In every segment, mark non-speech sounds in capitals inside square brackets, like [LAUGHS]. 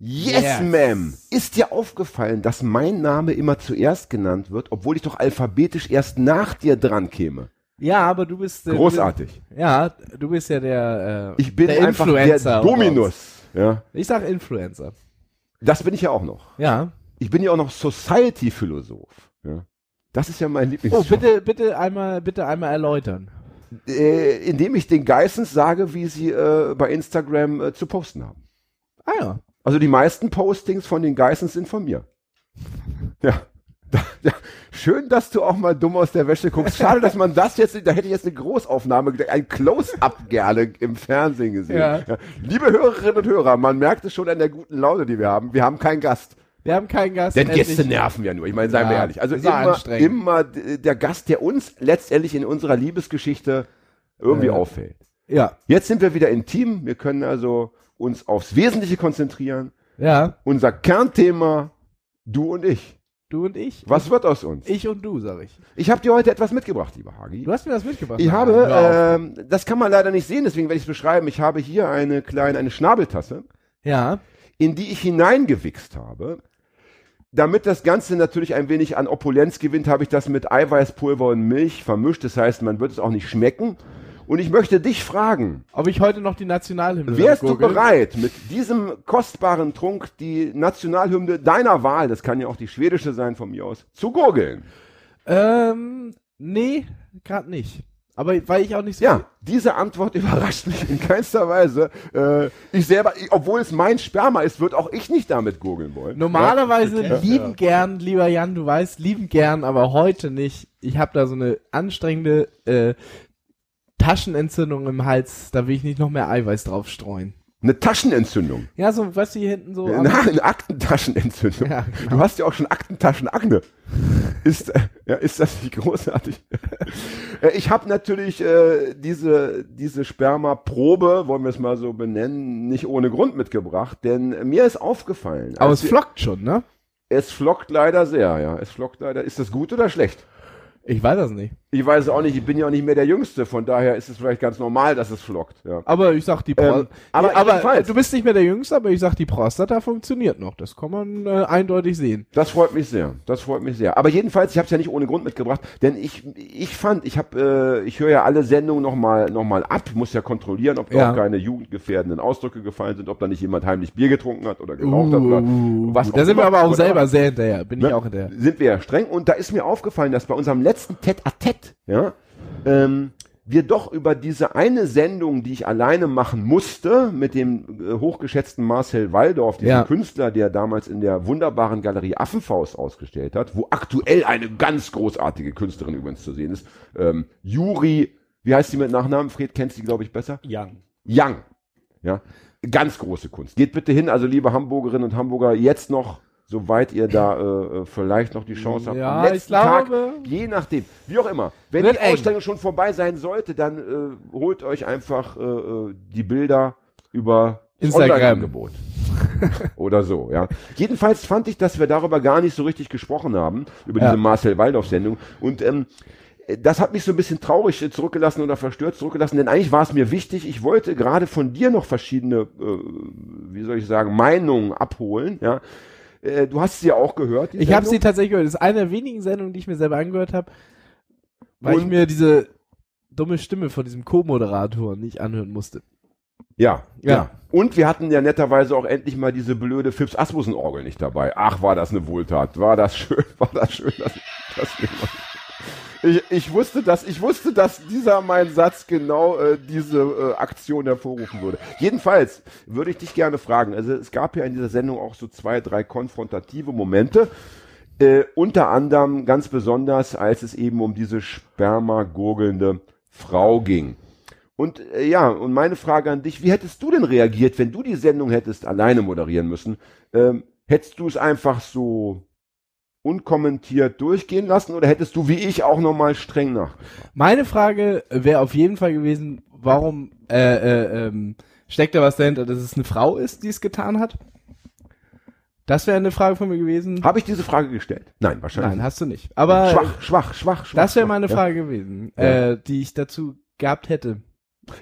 Yes, Yes. ma'am. Ist dir aufgefallen, dass mein Name immer zuerst genannt wird, obwohl ich doch alphabetisch erst nach dir dran käme? Ja, aber du bist. Äh, Großartig. Du bist, ja, du bist ja der. Äh, Ich bin der einfach Influencer der. Dominus. Ja, Ich sag Influencer. das bin ich ja auch noch. Ja. Ich bin ja auch noch Society-Philosoph. Ja. Das ist ja mein Oh, Lieblingsjob. bitte, bitte einmal, bitte einmal erläutern. Äh, indem ich den Geissens sage, wie sie äh, bei Instagram äh, zu posten haben. Ah ja. Also die meisten Postings von den Geissens sind von mir. Ja. ja. Schön, dass du auch mal dumm aus der Wäsche guckst. Schade, dass man das jetzt, da hätte ich jetzt eine Großaufnahme, ein Close-Up gerne im Fernsehen gesehen. Ja. Liebe Hörerinnen und Hörer, man merkt es schon an der guten Laune, die wir haben. Wir haben keinen Gast. Wir haben keinen Gast. Denn endlich. Gäste nerven ja nur. Ich meine, seien wir Ja, ehrlich. Also immer, immer der Gast, der uns letztendlich in unserer Liebesgeschichte irgendwie Ja. auffällt. Ja. Jetzt sind wir wieder intim. Wir können also uns aufs Wesentliche konzentrieren. Ja. Unser Kernthema, du und ich. Du und ich. Was wird aus uns? Ich und du, sag ich. Ich habe dir heute etwas mitgebracht, lieber Hagi. Du hast mir das mitgebracht. Ich habe, auf. ähm, das kann man leider nicht sehen, deswegen werde ich es beschreiben. Ich habe hier eine kleine, eine Schnabeltasse, ja. in die ich hineingewichst habe. Damit das Ganze natürlich ein wenig an Opulenz gewinnt, habe ich das mit Eiweißpulver und Milch vermischt. Das heißt, man wird es auch nicht schmecken. Und ich möchte dich fragen, Ob ich heute noch die Nationalhymne wärst du bereit, mit diesem kostbaren Trunk die Nationalhymne deiner Wahl, das kann ja auch die schwedische sein von mir aus, zu gurgeln? Ähm, nee, gerade nicht. Aber weil ich auch nicht so. Ja, diese Antwort [LAUGHS] überrascht mich in keinster Weise. Äh, ich selber, ich, obwohl es mein Sperma ist, wird auch ich nicht damit gurgeln wollen. Normalerweise lieben gern, lieber Jan, du weißt, lieben gern, aber heute nicht. Ich habe da so eine anstrengende äh, Taschenentzündung im Hals, da will ich nicht noch mehr Eiweiß drauf streuen. Eine Taschenentzündung. Ja, so, weißt du, hier hinten so. Na, [LAUGHS] eine Aktentaschenentzündung. Ja, genau. Du hast ja auch schon Aktentaschenagne. Ist, äh, ja, ist das nicht großartig? [LAUGHS] Äh, ich habe natürlich äh, diese, diese Spermaprobe, wollen wir es mal so benennen, nicht ohne Grund mitgebracht, denn mir ist aufgefallen. aber es wir- flockt schon, ne? es flockt leider sehr, ja. Es flockt leider. Ist das gut oder schlecht? Ich weiß das nicht. Ich weiß es auch nicht, ich bin ja auch nicht mehr der Jüngste, von daher ist es vielleicht ganz normal, dass es flockt. Ja. Aber ich sag die Pro Ähm, aber aber du bist nicht mehr der Jüngste, aber ich sag, die Prostata funktioniert noch. Das kann man äh, eindeutig sehen. Das freut mich sehr. Das freut mich sehr. Aber jedenfalls, ich habe es ja nicht ohne Grund mitgebracht, denn ich ich fand, ich habe äh, ich höre ja alle Sendungen noch mal noch mal ab, muss ja kontrollieren, ob da Ja. auch keine jugendgefährdenden Ausdrücke gefallen sind, ob da nicht jemand heimlich Bier getrunken hat oder geraucht hat oder was Uh, da sind wir immer. aber auch selber sehr hinterher. Bin ich Ne? auch hinterher. Sind wir ja streng. Und da ist mir aufgefallen, dass bei unserem letzten Tête-à-Tête, ja, ähm, wir doch über diese eine Sendung, die ich alleine machen musste, mit dem äh, hochgeschätzten Marcel Waldorf, diesem Ja. Künstler, der damals in der wunderbaren Galerie Affenfaust ausgestellt hat, wo aktuell eine ganz großartige Künstlerin übrigens zu sehen ist, ähm, Juri, wie heißt sie mit Nachnamen? Fred kennt sie, glaube ich, besser. Young. Young. Ja, ganz große Kunst. Geht bitte hin, also liebe Hamburgerinnen und Hamburger, jetzt noch, soweit ihr da äh, äh, vielleicht noch die Chance habt. Ja, am ich letzten Tag, je nachdem, wie auch immer. Wenn die eng. Ausstellung schon vorbei sein sollte, dann äh, holt euch einfach äh, äh, die Bilder über das Instagram. Online-Angebot. [LAUGHS] Oder so, ja. Jedenfalls fand ich, dass wir darüber gar nicht so richtig gesprochen haben, über Ja. diese Marcel Waldorf-Sendung. Und ähm, das hat mich so ein bisschen traurig zurückgelassen oder verstört zurückgelassen, denn eigentlich war es mir wichtig, ich wollte gerade von dir noch verschiedene, äh, wie soll ich sagen, Meinungen abholen, ja. Äh, du hast sie ja auch gehört. Ich habe sie tatsächlich gehört. Das ist eine der wenigen Sendungen, die ich mir selber angehört habe, weil ich Und- mir diese dumme Stimme von diesem Co-Moderator nicht anhören musste. Ja, Ja. ja. Und wir hatten ja netterweise auch endlich mal diese blöde Phipps Asmussen Orgel nicht dabei. Ach, war das eine Wohltat. War das schön, [LAUGHS] war das schön, dass, wir mal- ich, ich wusste, dass ich wusste, dass dieser mein Satz genau äh, diese äh, Aktion hervorrufen würde. Jedenfalls würde ich dich gerne fragen. Also es gab ja in dieser Sendung auch so zwei, drei konfrontative Momente. Äh, unter anderem ganz besonders, als es eben um diese spermagurgelnde Frau ging. Und äh, ja, und meine Frage an dich, wie hättest du denn reagiert, wenn du die Sendung hättest alleine moderieren müssen? Ähm, hättest du es einfach so unkommentiert durchgehen lassen oder hättest du wie ich auch nochmal streng nachgefragt? Meine Frage wäre auf jeden Fall gewesen, warum äh, äh, ähm, steckt da was dahinter, dass es eine Frau ist, die es getan hat? Das wäre eine Frage von mir gewesen. Habe ich diese Frage gestellt? Nein, wahrscheinlich. Nein, hast du nicht. Aber schwach, schwach, schwach, schwach. das wäre meine ja. Frage gewesen, Ja. äh, die ich dazu gehabt hätte.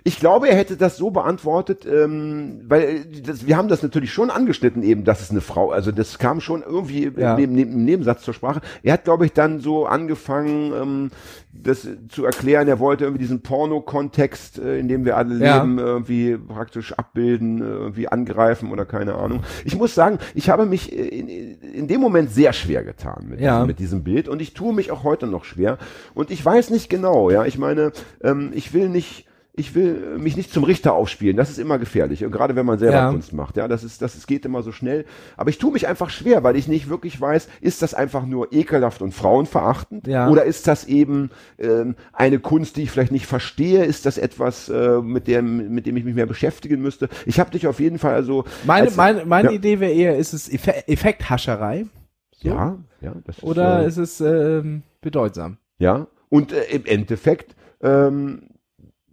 Ich glaube, er hätte das so beantwortet, ähm, weil äh, das, wir haben das natürlich schon angeschnitten eben, dass es eine Frau, also das kam schon irgendwie Ja. neben, neben, im Nebensatz zur Sprache. Er hat, glaube ich, dann so angefangen, ähm, das zu erklären. Er wollte irgendwie diesen Porno-Kontext, äh, in dem wir alle Ja. leben, irgendwie praktisch abbilden, äh, irgendwie angreifen oder keine Ahnung. Ich muss sagen, ich habe mich äh, in, in dem Moment sehr schwer getan mit, Ja. diesem, mit diesem Bild und ich tue mich auch heute noch schwer und ich weiß nicht genau, ja, ich meine, ähm, ich will nicht ich will mich nicht zum Richter aufspielen, das ist immer gefährlich, und gerade wenn man selber Ja. Kunst macht, ja, das ist, das ist, geht immer so schnell, aber ich tue mich einfach schwer, weil ich nicht wirklich weiß, ist das einfach nur ekelhaft und frauenverachtend, Ja. oder ist das eben ähm, eine Kunst, die ich vielleicht nicht verstehe, ist das etwas, äh, mit dem, mit dem ich mich mehr beschäftigen müsste? Ich habe dich auf jeden Fall also, Meine, als- meine, meine ja. Idee wäre eher, ist es Effe Effekthascherei so? ja, ja, das oder ist, äh, ist es ähm, bedeutsam? Ja, und äh, im Endeffekt ähm,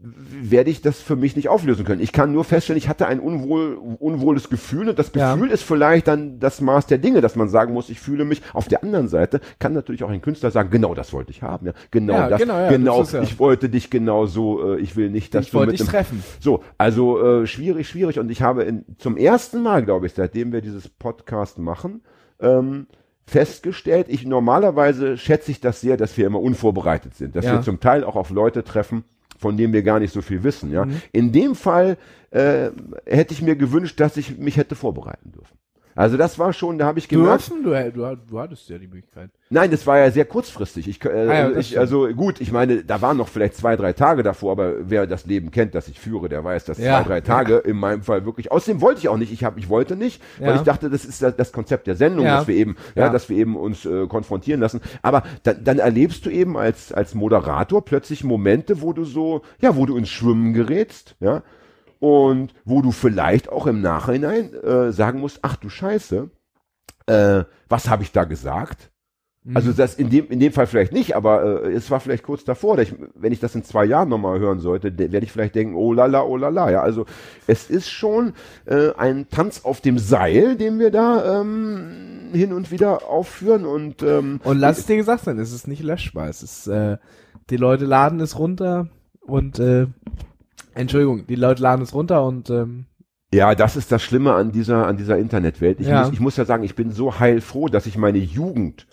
werde ich das für mich nicht auflösen können. Ich kann nur feststellen, ich hatte ein unwohl, unwohles Gefühl und das Ja. Gefühl ist vielleicht dann das Maß der Dinge, dass man sagen muss, ich fühle mich. Auf der anderen Seite kann natürlich auch ein Künstler sagen, genau das wollte ich haben. Ja, genau Ja, das, genau, ja, genau, das ja- ich wollte dich genau so, äh, ich will nicht, dass Ich du wollte mit dich treffen. so, also äh, schwierig, schwierig. Und ich habe in, zum ersten Mal, glaube ich, seitdem wir dieses Podcast machen, ähm, festgestellt, ich normalerweise schätze ich das sehr, dass wir immer unvorbereitet sind, dass Ja. wir zum Teil auch auf Leute treffen, von denen wir gar nicht so viel wissen. Ja, Mhm. in dem Fall äh, hätte ich mir gewünscht, dass ich mich hätte vorbereiten dürfen. Also das war schon, da habe ich gemerkt, Dürfen? Du, du, du hattest ja die Möglichkeit. Nein, das war ja sehr kurzfristig. Ich, äh, Ah ja, ich, also gut, ich meine, da waren noch vielleicht zwei, drei Tage davor, aber wer das Leben kennt, das ich führe, der weiß, dass Ja. zwei, drei Tage in meinem Fall wirklich. Außerdem wollte ich auch nicht. Ich habe, ich wollte nicht, weil Ja. ich dachte, das ist das, das Konzept der Sendung, dass wir eben, ja, dass wir eben uns äh, konfrontieren lassen. Aber dann, dann erlebst du eben als als Moderator plötzlich Momente, wo du so, ja, wo du ins Schwimmen gerätst, ja, und wo du vielleicht auch im Nachhinein äh, sagen musst, ach du Scheiße, äh, was habe ich da gesagt? Also Mhm. das in dem in dem Fall vielleicht nicht, aber äh, es war vielleicht kurz davor. Ich, wenn ich das in zwei Jahren nochmal hören sollte, de- werde ich vielleicht denken, oh lala, oh lala. Ja, also es ist schon äh, ein Tanz auf dem Seil, den wir da ähm, hin und wieder aufführen und ähm, Und lass es dir gesagt sein, es ist nicht löschbar. Es ist, äh, die Leute laden es runter und äh, Entschuldigung, die Leute laden es runter und ähm, Ja, das ist das Schlimme an dieser, an dieser Internetwelt. Ich, Ja. muss, ich muss ja sagen, ich bin so heilfroh, dass ich meine Jugend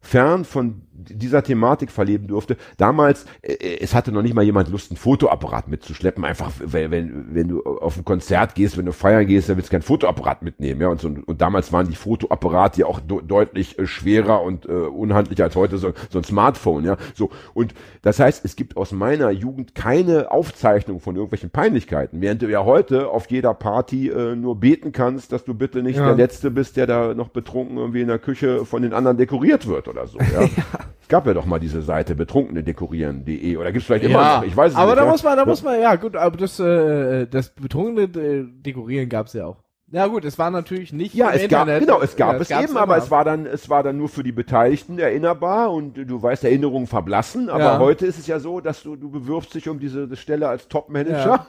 fern von dieser Thematik verleben durfte. Damals, äh, es hatte noch nicht mal jemand Lust, einen Fotoapparat mitzuschleppen. Einfach, wenn, wenn, wenn du auf ein Konzert gehst, wenn du feiern gehst, dann willst du kein Fotoapparat mitnehmen. Ja, und, so, und damals waren die Fotoapparate ja auch de deutlich äh, schwerer und äh, unhandlicher als heute so, so ein Smartphone. Ja, so. Und das heißt, es gibt aus meiner Jugend keine Aufzeichnung von irgendwelchen Peinlichkeiten, während du ja heute auf jeder Party äh, nur beten kannst, dass du bitte nicht Ja. der Letzte bist, der da noch betrunken irgendwie in der Küche von den anderen dekoriert wird oder so. Ja? [LAUGHS] Es gab ja doch mal diese Seite betrunkenedekorieren.de oder gibt's vielleicht immer noch, ich weiß es aber nicht. da ja? muss man, da Ja. muss man, ja gut, aber das, äh, das betrunkene äh, Dekorieren gab's ja auch. Ja gut, es war natürlich nicht Ja, im es gab, Internet. genau, es gab Ja, es gab's eben, aber es war dann, es war dann nur für die Beteiligten erinnerbar und du weißt, Erinnerungen verblassen, aber Ja. heute ist es ja so, dass du, du bewirbst dich um diese Stelle als Top-Manager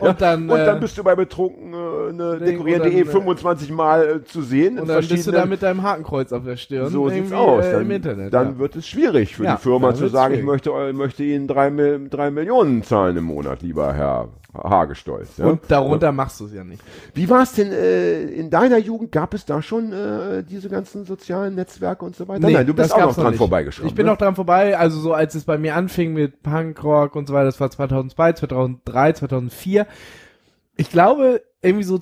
Und dann, und dann äh, bist du bei betrunken äh, ne, und dann, äh, 25 Mal äh, zu sehen. und dann bist du da mit deinem Hakenkreuz auf der Stirn so sieht's aus. Äh, Dann, im Internet. dann ja. wird es schwierig für Ja, die Firma zu sagen, ich schwierig. möchte, eu- möchte Ihnen drei, drei Millionen zahlen im Monat, lieber Herr Hagestolz. Ja? Und darunter machst du es ja nicht. Wie war es denn äh, in deiner Jugend? Gab es da schon äh, diese ganzen sozialen Netzwerke und so weiter? Nein, du bist auch noch dran nicht. vorbeigeschrammt. Ich bin ne? noch dran vorbei, also so als es bei mir anfing mit Punkrock und so weiter, das war 2002, 2003, 2004. Ich glaube, irgendwie so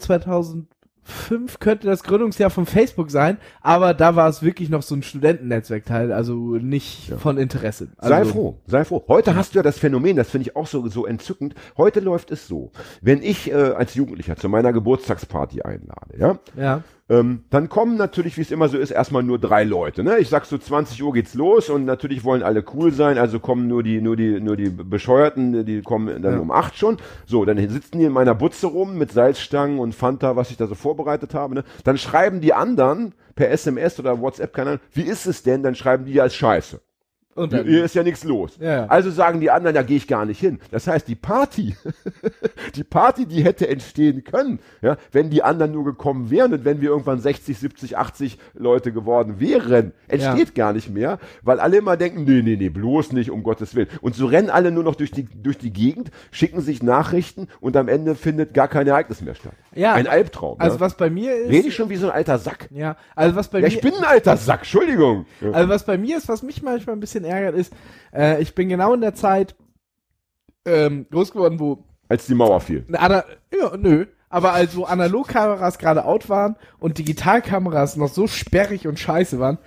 2005 könnte das Gründungsjahr von Facebook sein, aber da war es wirklich noch so ein Studentennetzwerkteil, also nicht von Interesse. Also, Sei froh, sei froh. Heute hast du ja das Phänomen, das finde ich auch so, so entzückend. Heute läuft es so, wenn ich äh, als Jugendlicher zu meiner Geburtstagsparty einlade, ja, Ja, Ähm, dann kommen natürlich, wie es immer so ist, erstmal nur drei Leute. Ne? Ich sag so 20 Uhr geht's los und natürlich wollen alle cool sein, also kommen nur die, nur die, nur die Bescheuerten, die kommen dann Ja. um acht schon. So, dann sitzen die in meiner Butze rum mit Salzstangen und Fanta, was ich da so vorbereitet habe. Ne? Dann schreiben die anderen per SMS oder WhatsApp, keine Ahnung, wie ist es denn? Dann schreiben die ja als Scheiße. Und Hier, dann, hier ist ja nichts los. Ja, ja. Also sagen die anderen, da gehe ich gar nicht hin. Das heißt, die Party, [LAUGHS] die Party, die hätte entstehen können, ja, wenn die anderen nur gekommen wären und wenn wir irgendwann 60, 70, 80 Leute geworden wären, entsteht gar nicht mehr, weil alle immer denken, nee, nee, nee, bloß nicht, um Gottes Willen. Und so rennen alle nur noch durch die, durch die Gegend, schicken sich Nachrichten und am Ende findet gar kein Ereignis mehr statt. Ja, Ein Albtraum. also ja. was bei mir ist, Rede ich schon wie so ein alter Sack. ja, also was bei Ja, mir, ich bin ein alter Sack, Entschuldigung. Ja. Also was bei mir ist, was mich manchmal ein bisschen ärgert, ist, äh, ich bin genau in der Zeit ähm, groß geworden, wo Als die Mauer fiel. Ana ja, nö, aber als wo Analogkameras gerade out waren und Digitalkameras noch so sperrig und scheiße waren,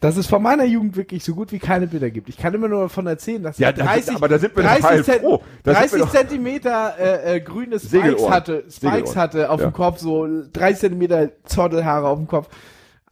dass es von meiner Jugend wirklich so gut wie keine Bilder gibt. Ich kann immer nur davon erzählen, dass Ja, ich da 30, sind- aber da sind wir doch 30, heilfroh. Cent, wir 30 doch- Zentimeter äh, äh, grüne Spikes hatte, Spikes hatte auf Ja. dem Kopf, so 30 Zentimeter Zottelhaare auf dem Kopf.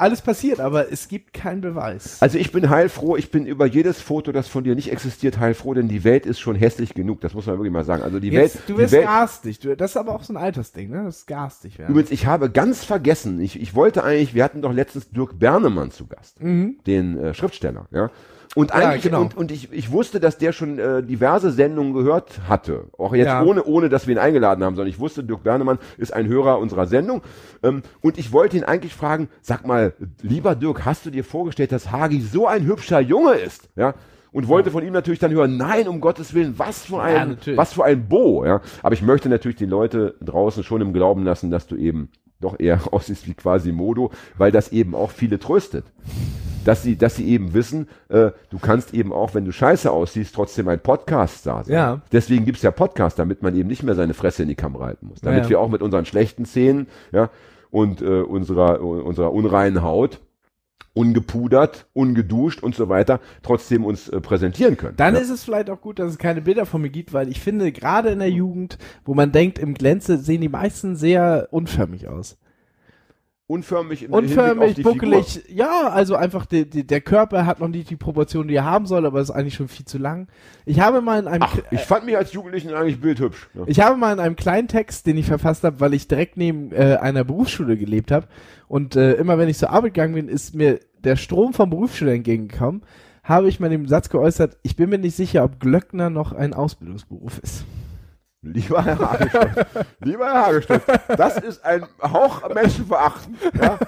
Alles passiert, aber es gibt keinen Beweis. Also ich bin heilfroh, ich bin über jedes Foto, das von dir nicht existiert, heilfroh, denn die Welt ist schon hässlich genug, das muss man wirklich mal sagen. Also die Jetzt, Welt, du wirst Welt, garstig. Du, das ist aber auch so ein Altersding, ne? Das ist garstig werden. übrigens, ich habe ganz vergessen, ich, ich wollte eigentlich, wir hatten doch letztens Dirk Bernemann zu Gast, den äh, Schriftsteller, ja. Und Mhm. Ja, eigentlich, genau. und, und ich, ich wusste, dass der schon äh, diverse Sendungen gehört hatte. Auch jetzt Ja. ohne, ohne, dass wir ihn eingeladen haben, sondern ich wusste, Dirk Bernemann ist ein Hörer unserer Sendung. Ähm, und ich wollte ihn eigentlich fragen, sag mal, lieber Dirk, hast du dir vorgestellt, dass Hagi so ein hübscher Junge ist? Ja. Und wollte von ihm natürlich dann hören, nein, um Gottes Willen, was für ein, natürlich. was für ein Bo, ja. Aber ich möchte natürlich die Leute draußen schon im Glauben lassen, dass du eben doch eher [LAUGHS] aussiehst wie quasi Modo, weil das eben auch viele tröstet dass sie, dass sie eben wissen, äh, du kannst eben auch, wenn du scheiße aussiehst, trotzdem ein Podcast-Star sein. Ja. Deswegen gibt's ja Podcast, damit man eben nicht mehr seine Fresse in die Kamera halten muss. Damit Ja. wir auch mit unseren schlechten Szenen, ja, und äh, unserer, unserer unreinen Haut, ungepudert, ungeduscht und so weiter, trotzdem uns äh, präsentieren können. Dann ja. ist es vielleicht auch gut, dass es keine Bilder von mir gibt, weil ich finde, gerade in der Jugend, wo man denkt, im Glänze sehen die meisten sehr unförmig aus. Unförmig, auf Unförmig, die buckelig, ja, also einfach die, die, der Körper hat noch nicht die Proportion, die er haben soll, aber ist eigentlich schon viel zu lang. Ich habe mal in einem, Ach, ich fand mich als Jugendlichen eigentlich bildhübsch. Ja. ich habe mal in einem kleinen Text, den ich verfasst habe, weil ich direkt neben äh, einer Berufsschule gelebt habe und äh, immer wenn ich zur Arbeit gegangen bin, ist mir der Strom vom Berufsschule entgegengekommen, habe ich mal den Satz geäußert, ich bin mir nicht sicher, ob Glöckner noch ein Ausbildungsberuf ist. Lieber Herr Hagestolz, [LAUGHS] lieber Herr Hagestolz, das ist ein Hauch Menschenverachten. Ja?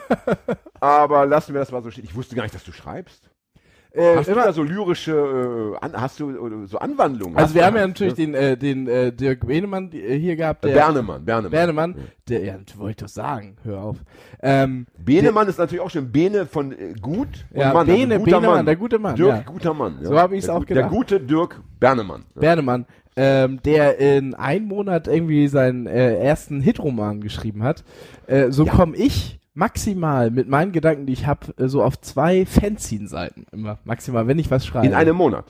Aber lassen wir das mal so stehen. Ich wusste gar nicht, dass du schreibst. Äh, Hast du da so lyrische, äh, an, hast du so Anwandlungen? Also wir haben ja natürlich den, äh, den äh, Dirk Benemann äh, hier gehabt, der Bernemann, Bernemann. Bernemann, der, ja, wollte ich doch sagen, hör auf. Ähm, Benemann ist natürlich auch schon Bene von äh, gut und Ja, Mann. Bene, guter Benemann, Mann. der gute Mann, Dirk, ja. guter Mann. Ja. So habe ich's Der auch gu- Der gedacht. gute Dirk Bernemann. Ja. Bernemann, ähm, der in einem Monat irgendwie seinen äh, ersten Hitroman geschrieben hat. Äh, so komme ich maximal mit meinen Gedanken, die ich habe, äh, so auf zwei Fanzine-Seiten immer. Maximal, wenn ich was schreibe. In einem Monat.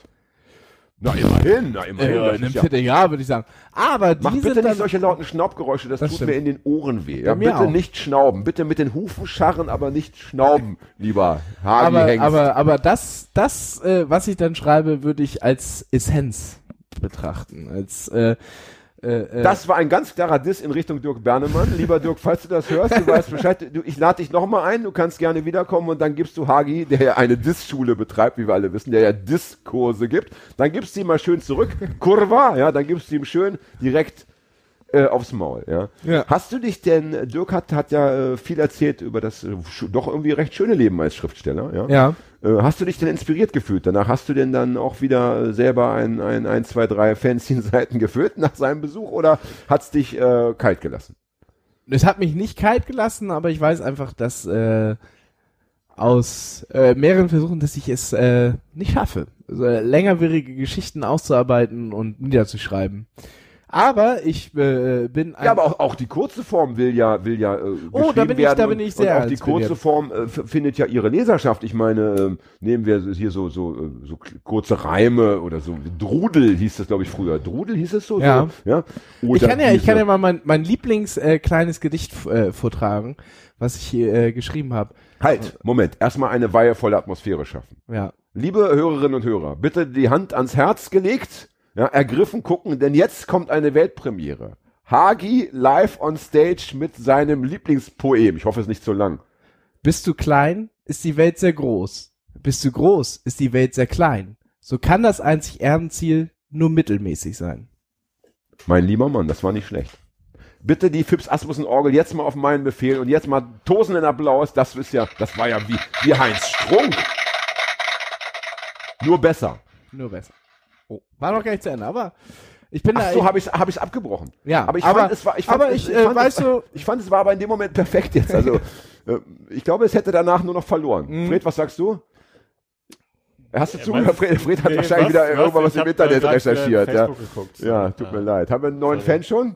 Na immerhin, na immerhin. äh, in einem ja- Vierteljahr, würde ich sagen. Aber die Mach bitte nicht solche lauten Schnaubgeräusche, das, Das tut stimmt. mir in den Ohren weh. Ja, bitte auch. nicht schnauben, bitte mit den Hufen scharren, aber nicht schnauben, lieber Hagi aber, Hengst. aber, aber das, das, äh, was ich dann schreibe, würde ich als Essenz betrachten. Als äh, äh, äh, das war ein ganz klarer Diss in Richtung Dirk Bernemann. Lieber Dirk, falls du das hörst, du weißt Bescheid, du, ich lade dich nochmal ein, du kannst gerne wiederkommen und dann gibst du Hagi, der ja eine Diss-Schule betreibt, wie wir alle wissen, der ja Diss-Kurse gibt, dann gibst du ihm mal schön zurück, Kurva, ja, dann gibst du ihm schön direkt äh, aufs Maul, ja. Ja. Hast du dich denn, Dirk hat, hat ja äh, viel erzählt über das äh, doch irgendwie recht schöne Leben als Schriftsteller, ja. ja. Äh, hast du dich denn inspiriert gefühlt? Danach hast du denn dann auch wieder selber ein, ein, ein zwei, drei Fanzine-Seiten gefüllt nach seinem Besuch oder hat's dich äh, kalt gelassen? Es hat mich nicht kalt gelassen, aber ich weiß einfach, dass äh, aus äh, mehreren Versuchen, dass ich es äh, nicht schaffe, so längerwierige Geschichten auszuarbeiten und niederzuschreiben. Aber ich äh, bin ein Ja, aber auch, auch die kurze Form will ja, will ja. Äh, Oh, da bin ich- da bin ich sehr Und auch die kurze. Form äh, findet ja ihre Leserschaft. Ich meine, ähm, nehmen wir hier so so äh, so kurze Reime oder so. Drudel hieß das, glaube ich, früher. Drudel hieß es so. Ja. So, ja. ich Oder kann ja, ich kann ja mal mein, mein Lieblings äh, kleines Gedicht äh, vortragen, was ich hier äh, geschrieben habe. Halt, Moment. Erstmal eine weihevolle Atmosphäre schaffen. Ja. Liebe Hörerinnen und Hörer, bitte die Hand ans Herz gelegt, ja, ergriffen gucken, denn jetzt kommt eine Weltpremiere. Hagi live on stage mit seinem Lieblingspoem. Ich hoffe, es ist nicht zu lang. Bist du klein, ist die Welt sehr groß. Bist du groß, ist die Welt sehr klein. So kann das einzig Erdenziel nur mittelmäßig sein. Mein lieber Mann, das war nicht schlecht. Bitte die Fips Asmussen Orgel jetzt mal auf meinen Befehl und jetzt mal tosenden Applaus. Das ist ja, das war ja wie, wie Heinz Strunk. Nur besser. Nur besser. Oh, war noch gar nicht zu Ende, aber ich bin Ach da. so, habe ich hab ich's abgebrochen. Ja, aber ich aber- fand, es war, ich fand, aber es, ich, äh, fand, weißt es, du- [LAUGHS] ich fand, es war aber in dem Moment perfekt jetzt. Also, [LAUGHS] äh, ich glaube, es hätte danach nur noch verloren. Mhm. Fred, was sagst du? Hast du Ja, zugehört? Fred, Fred hat Nee, wahrscheinlich was- wieder was? irgendwas was Ich im Internet äh, recherchiert. Ja, ja, tut mir leid. Haben wir einen neuen Sorry. Fan schon?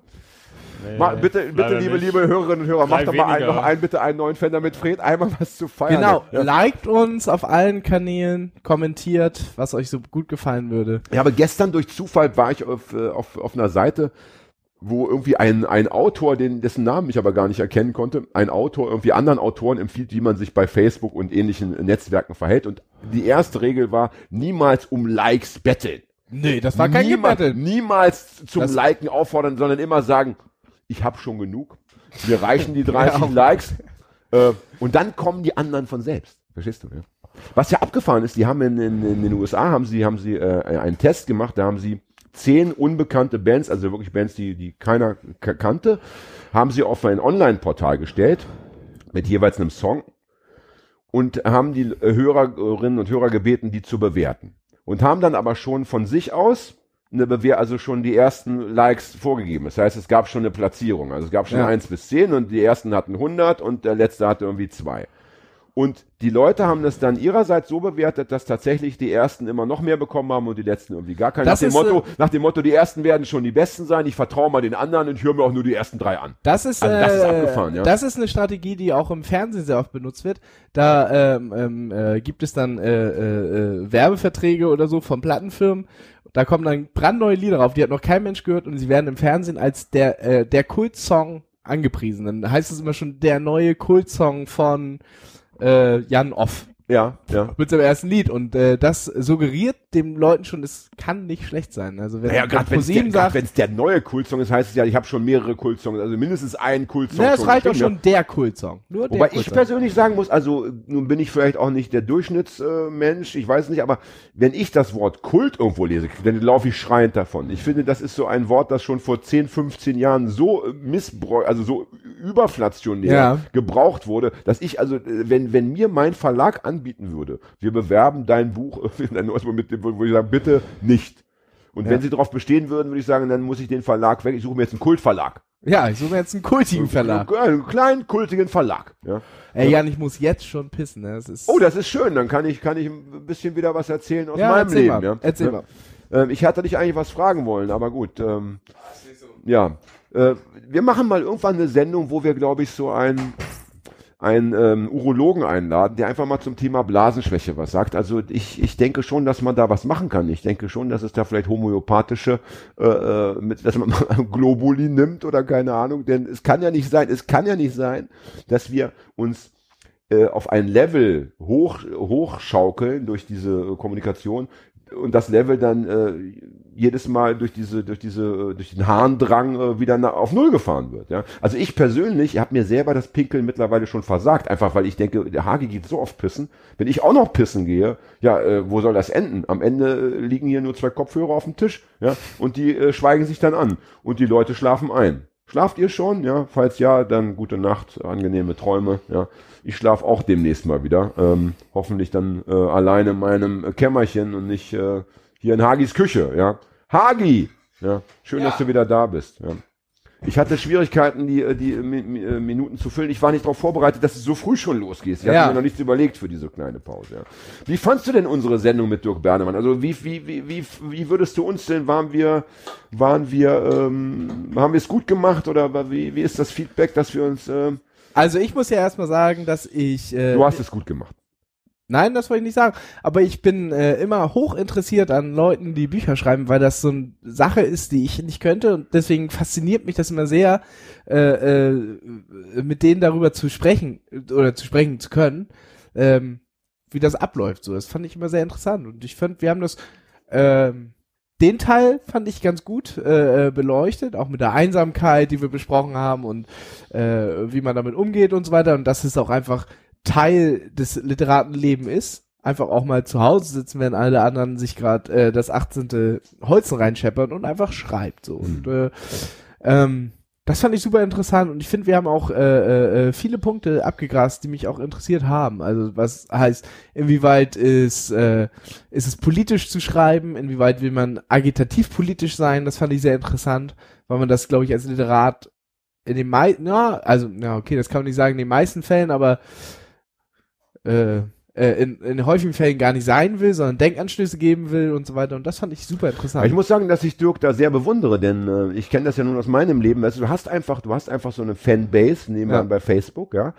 Nee, Ma, bitte, bitte liebe, nicht. liebe Hörerinnen und Hörer, Drei macht doch mal ein, noch ein, bitte einen neuen Fan, damit Fred einmal was zu feiern Genau. Ja. liked uns auf allen Kanälen, kommentiert, was euch so gut gefallen würde. Ja, aber gestern durch Zufall war ich auf, äh, auf, auf einer Seite, wo irgendwie ein, ein Autor, den, dessen Namen ich aber gar nicht erkennen konnte, ein Autor irgendwie anderen Autoren empfiehlt, wie man sich bei Facebook und ähnlichen Netzwerken verhält. Und die erste Regel war, niemals um Likes betteln. Nee, das war kein Niema- Gebettel. Niemals zum Das- Liken auffordern, sondern immer sagen, ich habe schon genug. Mir reichen die [LAUGHS] 30 Likes. Äh, und dann kommen die anderen von selbst. Verstehst du? Ja? Was ja abgefahren ist, die haben in, in, in den USA haben sie, haben sie äh, einen Test gemacht, da haben sie zehn unbekannte Bands, also wirklich Bands, die, die keiner kannte, haben sie auf ein Online-Portal gestellt mit jeweils einem Song und haben die Hörerinnen und Hörer gebeten, die zu bewerten. Und haben dann aber schon von sich aus eine Bewehr, also schon die ersten Likes vorgegeben. Das heißt, es gab schon eine Platzierung. Also es gab schon Ja. eins bis zehn und die ersten hatten 100 und der letzte hatte irgendwie zwei. Und die Leute haben das dann ihrerseits so bewertet, dass tatsächlich die ersten immer noch mehr bekommen haben und die letzten irgendwie gar keinen. Nach Das dem, ist, Motto, äh, nach dem Motto, die ersten werden schon die besten sein, ich vertraue mal den anderen und höre mir auch nur die ersten drei an. Das ist, Also äh, das ist abgefahren, ja. das ist eine Strategie, die auch im Fernsehen sehr oft benutzt wird. Da ähm, ähm, äh, gibt es dann äh, äh, äh, Werbeverträge oder so von Plattenfirmen. Da kommen dann brandneue Lieder drauf, die hat noch kein Mensch gehört und sie werden im Fernsehen als der äh, der Kultsong angepriesen. Dann heißt es immer schon der neue Kultsong von äh, Jan Off Ja, ja. mit seinem ersten Lied und äh, das suggeriert den Leuten schon, es kann nicht schlecht sein. Also wenn wenn gerade wenn es der, sagt, wenn's der neue Kultsong ist, heißt es ja, ich habe schon mehrere Kultsongs, also mindestens einen Kultsong. na, es reicht doch geschrieben, schon der Kultsong. Nur der Wobei ich persönlich sagen muss, also nun bin ich vielleicht auch nicht der Durchschnittsmensch, ich weiß nicht, aber wenn ich das Wort Kult irgendwo lese, dann laufe ich schreiend davon. Ich finde, das ist so ein Wort, das schon vor 10, 15 Jahren so äh, missbräu also so überflationär Ja. gebraucht wurde, dass ich also, äh, wenn, wenn mir mein Verlag anbieten würde, wir bewerben dein Buch, dein neues Buch mit dem, wo ich sage, bitte nicht. Und Ja. wenn sie darauf bestehen würden, würde ich sagen, dann muss ich den Verlag weg, ich suche mir jetzt einen Kultverlag. Ja, ich suche jetzt einen kultigen Verlag. Einen kleinen, kultigen Verlag. Ja. Ey, Jan, ich muss jetzt schon pissen. Ne? Das ist Oh, das ist schön. Dann kann ich, kann ich ein bisschen wieder was erzählen aus ja, meinem erzähl Leben. Mal, Ja. Erzähl ja. mal. Ähm, ich hatte dich eigentlich was fragen wollen, aber gut. Ähm, ja. Äh, wir machen mal irgendwann eine Sendung, wo wir, glaube ich, so einen, einen ähm, Urologen einladen, der einfach mal zum Thema Blasenschwäche was sagt. Also ich, ich denke schon, dass man da was machen kann. Ich denke schon, dass es da vielleicht homöopathische, äh, äh, mit, dass man [LAUGHS] Globuli nimmt oder keine Ahnung. Denn es kann ja nicht sein, es kann ja nicht sein, dass wir uns äh, auf ein Level hoch, hochschaukeln durch diese Kommunikation und das Level dann äh, jedes Mal durch diese durch diese äh, durch den Harndrang äh, wieder na, auf null gefahren wird. Ja? Also ich persönlich habe mir selber das Pinkeln mittlerweile schon versagt, einfach weil ich denke, der Hagi geht so oft pissen. Wenn ich auch noch pissen gehe, ja, äh, wo soll das enden? Am Ende äh, liegen hier nur zwei Kopfhörer auf dem Tisch, ja, und die äh, schweigen sich dann an und die Leute schlafen ein. Schlaft ihr schon? Ja, falls ja, dann gute Nacht, angenehme Träume. Ja, ich schlafe auch demnächst mal wieder. Ähm, hoffentlich dann äh, alleine in meinem Kämmerchen und nicht äh, hier in Hagis Küche. Ja, Hagi. Ja, schön, dass du wieder da bist. Ja. Ich hatte Schwierigkeiten, die, äh, die Mi- äh, Minuten zu füllen. Ich war nicht darauf vorbereitet, dass es so früh schon losgeht. Ich Ja. hatte mir noch nichts überlegt für diese kleine Pause. Ja. Wie fandst du denn unsere Sendung mit Dirk Bernemann? Also wie, wie, wie, wie, wie würdest du uns denn, waren wir, waren wir, ähm, haben wir es gut gemacht oder wie, wie ist das Feedback, dass wir uns, ähm, Also ich muss ja erstmal sagen, dass ich. Äh, du hast es gut gemacht. Nein, das wollte ich nicht sagen. Aber ich bin äh, immer hoch interessiert an Leuten, die Bücher schreiben, weil das so eine Sache ist, die ich nicht könnte. Und deswegen fasziniert mich das immer sehr, äh, äh, mit denen darüber zu sprechen oder zu sprechen zu können, ähm, wie das abläuft. So, das fand ich immer sehr interessant. Und ich fand, wir haben das, ähm, den Teil fand ich ganz gut äh, äh, beleuchtet, auch mit der Einsamkeit, die wir besprochen haben und äh, wie man damit umgeht und so weiter. Und dass es auch einfach Teil des Literatenlebens ist. Einfach auch mal zu Hause sitzen, wenn alle anderen sich gerade äh, das 18. Holzen reinscheppern und einfach schreibt. So. Und äh, ähm, das fand ich super interessant und ich finde, wir haben auch äh, äh, äh, viele Punkte abgegrast, die mich auch interessiert haben. Also was heißt, inwieweit ist, äh, ist es politisch zu schreiben, inwieweit will man agitativ politisch sein, das fand ich sehr interessant, weil man das, glaube ich, als Literat in den meisten, ja, also, ja, okay, das kann man nicht sagen in den meisten Fällen, aber äh, äh, in, in häufigen Fällen gar nicht sein will, sondern Denkanstöße geben will und so weiter. Und das fand ich super interessant. Ich muss sagen, dass ich Dirk da sehr bewundere, denn äh, ich kenne das ja nun aus meinem Leben. Weißt du, du hast einfach, du hast einfach so eine Fanbase, nehmen wir Ja. an bei Facebook, ja.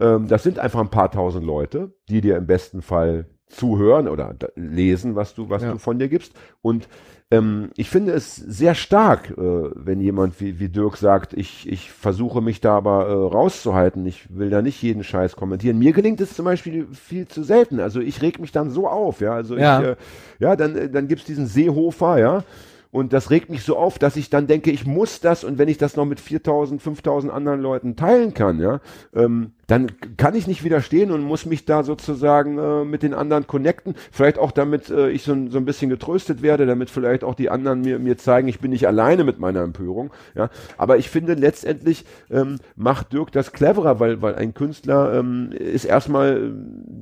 Ähm, das sind einfach ein paar tausend Leute, die dir im besten Fall zuhören oder lesen, was du, was Ja. du von dir gibst. Und ähm, ich finde es sehr stark, äh, wenn jemand wie, wie Dirk sagt, ich, ich versuche mich da aber äh, rauszuhalten, ich will da nicht jeden Scheiß kommentieren. Mir gelingt es zum Beispiel viel zu selten. Also ich reg mich dann so auf, ja. Also Ja. ich, äh, ja, dann, äh, dann gibt's diesen Seehofer, ja. Und das regt mich so auf, dass ich dann denke, ich muss das und wenn ich das noch mit 4000, 5000 anderen Leuten teilen kann, ja, ähm, dann kann ich nicht widerstehen und muss mich da sozusagen äh, mit den anderen connecten. Vielleicht auch damit äh, ich so, ein- so ein bisschen getröstet werde, damit vielleicht auch die anderen mir, mir zeigen, ich bin nicht alleine mit meiner Empörung. Ja. Aber ich finde letztendlich ähm, macht Dirk das cleverer, weil, weil ein Künstler ähm, ist erstmal äh,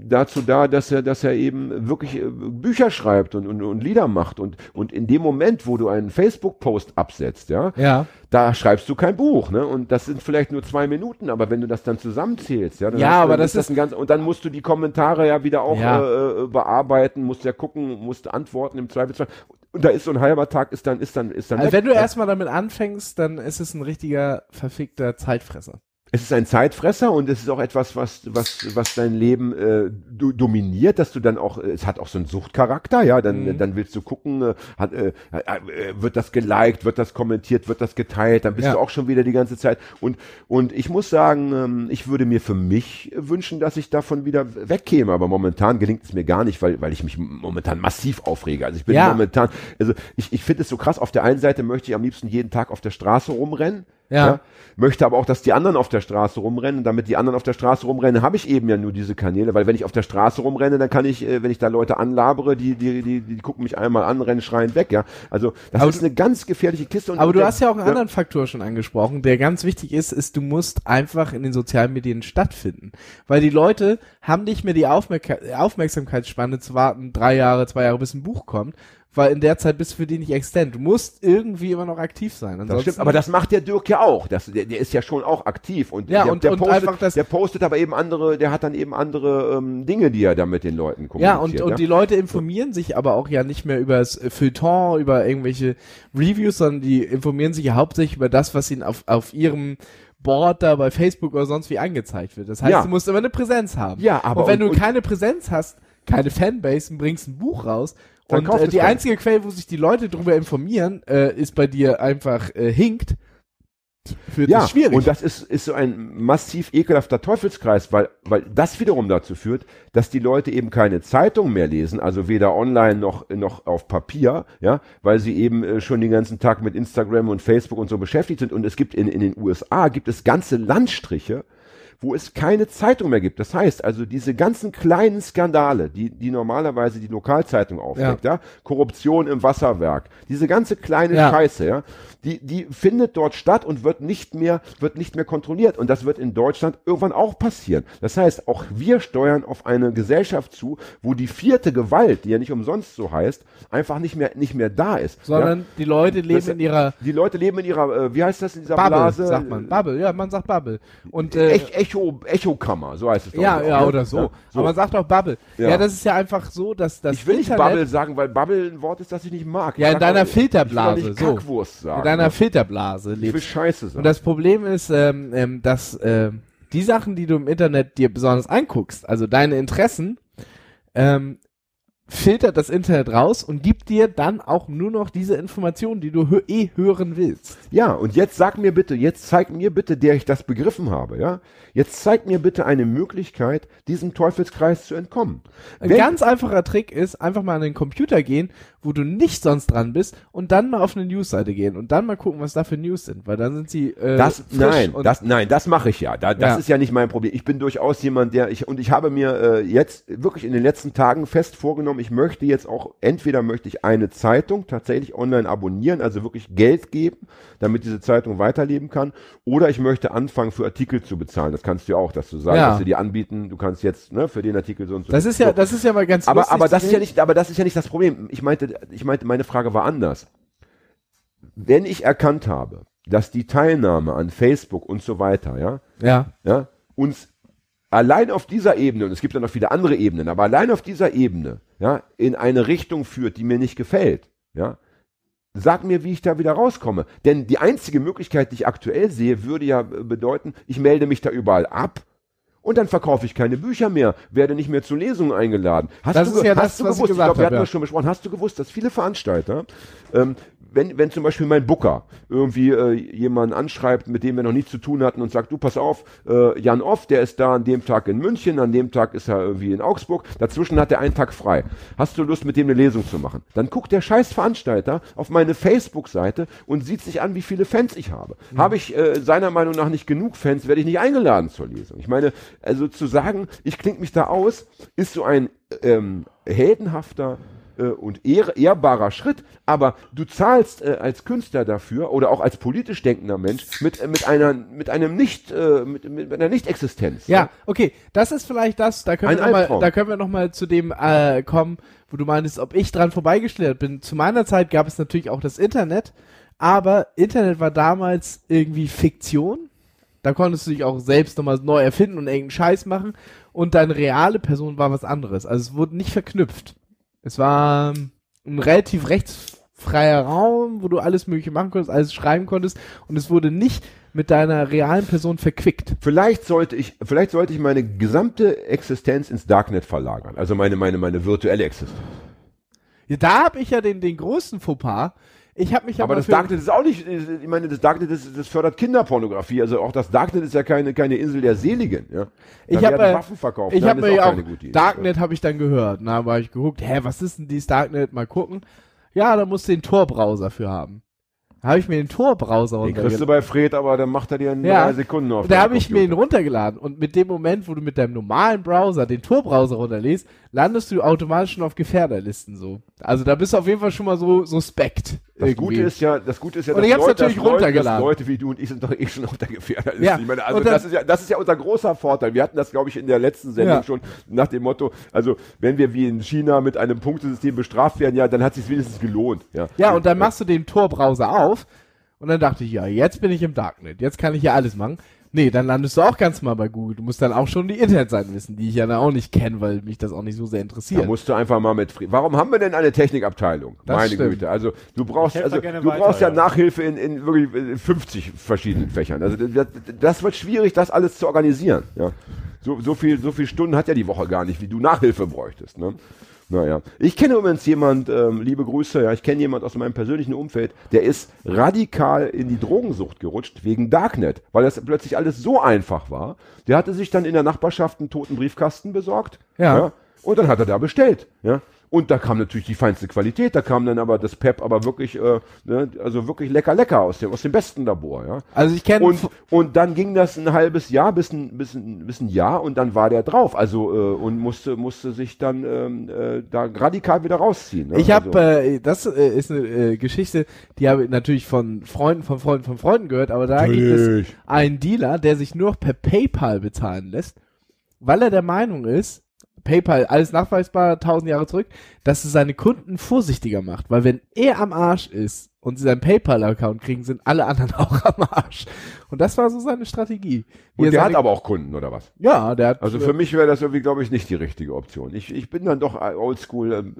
dazu da, dass er, dass er eben wirklich äh, Bücher schreibt und, und, und Lieder macht. Und, und in dem Moment, wo du einen Facebook-Post absetzt, ja, ja. Da schreibst du kein Buch, ne? Und das sind vielleicht nur zwei Minuten, aber wenn du das dann zusammenzählst, ja, dann Ja, aber dann das ein ganz, und dann musst du die Kommentare ja wieder auch Ja. Äh, äh, bearbeiten, musst ja gucken, musst antworten im Zweifelsfall. Und da ist so ein halber Tag, ist dann, ist dann, ist dann. Also weg, wenn du erstmal damit anfängst, dann ist es ein richtiger verfickter Zeitfresser. Es ist ein Zeitfresser und es ist auch etwas, was, was, was dein Leben äh, do, dominiert, dass du dann auch, äh, es hat auch so einen Suchtcharakter, ja, dann, Mhm. dann willst du gucken, äh, hat, äh, äh, wird das geliked, wird das kommentiert, wird das geteilt, dann bist Ja. du auch schon wieder die ganze Zeit. Und, und ich muss sagen, ähm, ich würde mir für mich wünschen, dass ich davon wieder wegkäme, aber momentan gelingt es mir gar nicht, weil, weil ich mich momentan massiv aufrege. Also ich bin Ja. momentan, also ich, ich finde es so krass, auf der einen Seite möchte ich am liebsten jeden Tag auf der Straße rumrennen, Ja. möchte aber auch, dass die anderen auf der Straße rumrennen. Damit die anderen auf der Straße rumrennen, habe ich eben ja nur diese Kanäle, weil wenn ich auf der Straße rumrenne, dann kann ich, äh, wenn ich da Leute anlabere, die, die, die, die gucken mich einmal an, rennen schreien weg, ja. Also das Aber ist eine ganz gefährliche Kiste. Und Aber du der- hast ja auch einen anderen Faktor schon angesprochen, der ganz wichtig ist, ist, du musst einfach in den sozialen Medien stattfinden. Weil die Leute haben nicht mehr die Aufmerka Aufmerksamkeitsspanne zu warten, drei Jahre, zwei Jahre, bis ein Buch kommt, weil in der Zeit bist du für die nicht existent. Du musst irgendwie immer noch aktiv sein. Das Ansonsten, stimmt, aber das macht der Dirk ja auch. Das, der, der ist ja schon auch aktiv und, Ja, der, und- der, und postet, das- der postet aber eben andere, der hat dann eben andere ähm, Dinge, die er da mit den Leuten kommuniziert. Ja, und, und die Leute informieren sich aber auch ja nicht mehr über das Feuilleton, über irgendwelche Reviews, sondern die informieren sich ja hauptsächlich über das, was ihnen auf, auf ihrem Board da bei Facebook oder sonst wie angezeigt wird. Das heißt, Ja. du musst immer eine Präsenz haben. Ja, aber und wenn und- du keine Präsenz hast, keine Fanbase und bringst ein Buch raus Dann und äh, die einzige Quelle, wo sich die Leute drüber informieren, äh, ist bei dir einfach äh, hinkt, wird ja, schwierig. und das ist, ist so ein massiv ekelhafter Teufelskreis, weil, weil das wiederum dazu führt, dass die Leute eben keine Zeitung mehr lesen, also weder online noch, noch auf Papier, ja, weil sie eben äh, schon den ganzen Tag mit Instagram und Facebook und so beschäftigt sind. Und es gibt in, in den USA gibt es ganze Landstriche, wo es keine Zeitung mehr gibt. Das heißt also, diese ganzen kleinen Skandale, die, die normalerweise die Lokalzeitung aufdeckt, ja. Korruption im Wasserwerk, diese ganze kleine Ja. Scheiße, ja, die, die findet dort statt und wird nicht mehr, wird nicht mehr kontrolliert. Und das wird in Deutschland irgendwann auch passieren. Das heißt, auch wir steuern auf eine Gesellschaft zu, wo die vierte Gewalt, die ja nicht umsonst so heißt, einfach nicht mehr, nicht mehr da ist. Sondern ja? die Leute leben Das- in ihrer Die Leute leben in ihrer, äh, wie heißt das, in dieser Bubble, Blase? sagt man. Bubble, ja, man sagt Bubble. Und äh, Ech Echo, Echokammer, so heißt es doch. ja, ja, ne? oder so. Ja, Aber man sagt auch Bubble. Ja. Ja. das ist ja einfach so, dass das ich will nicht Internet Bubble sagen, weil Bubble ein Wort ist, das ich nicht mag. Ja, in sag deiner auch- Filterblase, Ich will doch so. nicht Kackwurst sagen. in deiner ne? Filterblase ich will lebst. Scheiße sagen. Und das Problem ist, ähm, ähm, dass ähm, die Sachen, die du im Internet dir besonders anguckst, also deine Interessen, ähm, filtert das Internet raus und gibt dir dann auch nur noch diese Informationen, die du hö eh hören willst. Ja, und jetzt sag mir bitte, jetzt zeig mir bitte, der ich das begriffen habe, ja? Jetzt zeig mir bitte eine Möglichkeit, diesem Teufelskreis zu entkommen. Ein Wenn- ganz einfacher Trick ist, einfach mal an den Computer gehen, wo du nicht sonst dran bist und dann mal auf eine Newsseite gehen und dann mal gucken, was da für News sind, weil dann sind sie äh, Das, nein, das, nein, das mache ich ja. Da, das Ja. ist ja nicht mein Problem. Ich bin durchaus jemand, der ich und ich habe mir äh, jetzt wirklich in den letzten Tagen fest vorgenommen, ich möchte jetzt auch entweder möchte ich eine Zeitung tatsächlich online abonnieren, also wirklich Geld geben, damit diese Zeitung weiterleben kann, oder ich möchte anfangen für Artikel zu bezahlen. Das kannst du ja auch, dass du sagst, Ja. dass sie dir anbieten, du kannst jetzt ne, für den Artikel so und so. das ist ja, das ist ja mal ganz aber aber das ist ja nicht, aber das ist ja nicht das Problem. Ich meinte, ich meinte, meine Frage war anders. Wenn ich erkannt habe, dass die Teilnahme an Facebook und so weiter, ja, ja, ja, uns allein auf dieser Ebene, und es gibt ja noch viele andere Ebenen, aber allein auf dieser Ebene, ja, in eine Richtung führt, die mir nicht gefällt, ja, sag mir, wie ich da wieder rauskomme. Denn die einzige Möglichkeit, die ich aktuell sehe, würde ja äh, bedeuten, ich melde mich da überall ab. Und dann verkaufe ich keine Bücher mehr, werde nicht mehr zu Lesungen eingeladen. Hast Das du, ist ja hast das, du ich gewusst, ich, gesagt glaube, wir hatten ja. das schon besprochen, hast du gewusst, dass viele Veranstalter, ähm, wenn, wenn zum Beispiel mein Booker irgendwie äh, jemanden anschreibt, mit dem wir noch nie zu tun hatten und sagt, du pass auf, äh, Jan Off, der ist da an dem Tag in München, an dem Tag ist er irgendwie in Augsburg, dazwischen hat er einen Tag frei. Hast du Lust, mit dem eine Lesung zu machen? Dann guckt der scheiß Veranstalter auf meine Facebook-Seite und sieht sich an, wie viele Fans ich habe. Mhm. Habe ich äh, seiner Meinung nach nicht genug Fans, werde ich nicht eingeladen zur Lesung. Ich meine, also zu sagen, ich klinge mich da aus, ist so ein ähm, heldenhafter äh, und ehr, ehrbarer Schritt, aber du zahlst äh, als Künstler dafür oder auch als politisch denkender Mensch mit, äh, mit einer mit einem nicht äh, mit, mit einer Nicht-Existenz. Ja, okay, das ist vielleicht das, da können Ein wir noch mal, da können wir noch mal zu dem äh, kommen, wo du meintest, ob ich dran vorbeigeschlittert bin. Zu meiner Zeit gab es natürlich auch das Internet, aber Internet war damals irgendwie Fiktion. Da konntest du dich auch selbst nochmal neu erfinden und irgendeinen Scheiß machen und deine reale Person war was anderes. Also es wurde nicht verknüpft. Es war ein relativ rechtsfreier Raum, wo du alles mögliche machen konntest, alles schreiben konntest und es wurde nicht mit deiner realen Person verquickt. Vielleicht sollte ich, vielleicht sollte ich meine gesamte Existenz ins Darknet verlagern. Also meine, meine, meine virtuelle Existenz. Ja, da habe ich ja den, den größten Fauxpas. Ich habe mich ja Aber das Darknet ist auch nicht, ich meine, das Darknet ist, das fördert Kinderpornografie. Also auch das Darknet ist ja keine, keine Insel der Seligen, ja. Ich habe Waffen verkauft. ich habe mir auch Idee. Darknet habe ich dann gehört. Na, habe ich geguckt, hä, was ist denn dieses Darknet? Mal gucken. Ja, da musst du den Tor-Browser für haben. Da habe ich mir den Tor-Browser Den kriegst du runtergeladen. bei Fred, aber dann macht er dir in Ja. drei Sekunden auf. Da habe ich mir ihn runtergeladen. Und mit dem Moment, wo du mit deinem normalen Browser den Tor-Browser runterlädst, landest du automatisch schon auf Gefährderlisten so. Also da bist du auf jeden Fall schon mal so suspekt. Das irgendwie. Gute ist ja, das Gute ist ja, Und ich hab's Leute, natürlich dass Leute, runtergeladen. Dass Leute wie du und ich sind doch eh schon auf der Gefährderliste. Ja, Ich meine, also dann- das ist ja, das ist ja unser großer Vorteil. Wir hatten das, glaube ich, in der letzten Sendung Ja. schon nach dem Motto, also wenn wir wie in China mit einem Punktesystem bestraft werden, ja, dann hat es sich wenigstens gelohnt. Ja, Ja, und dann machst du den Tor-Browser auf und dann dachte ich, ja, jetzt bin ich im Darknet, jetzt kann ich hier alles machen. Nee, dann landest du auch ganz mal bei Google. Du musst dann auch schon die Internetseiten wissen, die ich ja dann auch nicht kenne, weil mich das auch nicht so sehr Da interessiert. musst du einfach mal mit. Warum haben wir denn eine Technikabteilung? Das Meine stimmt. Güte. Also du brauchst, also du weiter, brauchst ja, ja. Nachhilfe in, in wirklich äh, 50 verschiedenen Fächern. Also das, das wird schwierig, das alles zu organisieren. Ja. So, so viel, so viel Stunden hat ja die Woche gar nicht, wie du Nachhilfe bräuchtest. Ne? Naja. Ich kenne übrigens jemand, ähm, liebe Grüße, ja, ich kenne jemand aus meinem persönlichen Umfeld, der ist radikal in die Drogensucht gerutscht wegen Darknet, weil das plötzlich alles so einfach war. Der hatte sich dann in der Nachbarschaft einen toten Briefkasten besorgt. Ja. Und dann hat er da bestellt. Ja. Und da kam natürlich die feinste Qualität, da kam dann aber das Pep aber wirklich, äh, ne, also wirklich lecker, lecker aus dem, aus dem besten Labor, ja. Also ich kenne Und, und dann ging das ein halbes Jahr bis ein, bis ein, bis ein Jahr und dann war der drauf. Also äh, und musste, musste sich dann ähm, äh, da radikal wieder rausziehen. Ne? Ich habe, also, äh, das äh, ist eine äh, Geschichte, die habe ich natürlich von Freunden, von Freunden, von Freunden gehört, aber da gibt es einen Dealer, der sich nur noch per PayPal bezahlen lässt, weil er der Meinung ist, PayPal, alles nachweisbar, tausend Jahre zurück, dass es seine Kunden vorsichtiger macht, weil wenn er am Arsch ist und sie seinen PayPal-Account kriegen, sind alle anderen [LAUGHS] auch am Arsch. Und das war so seine Strategie. Wie er und der hat aber auch Kunden, oder was? ja, der hat, Also für mich wäre das irgendwie, glaube ich, nicht die richtige Option. Ich, ich bin dann doch oldschool,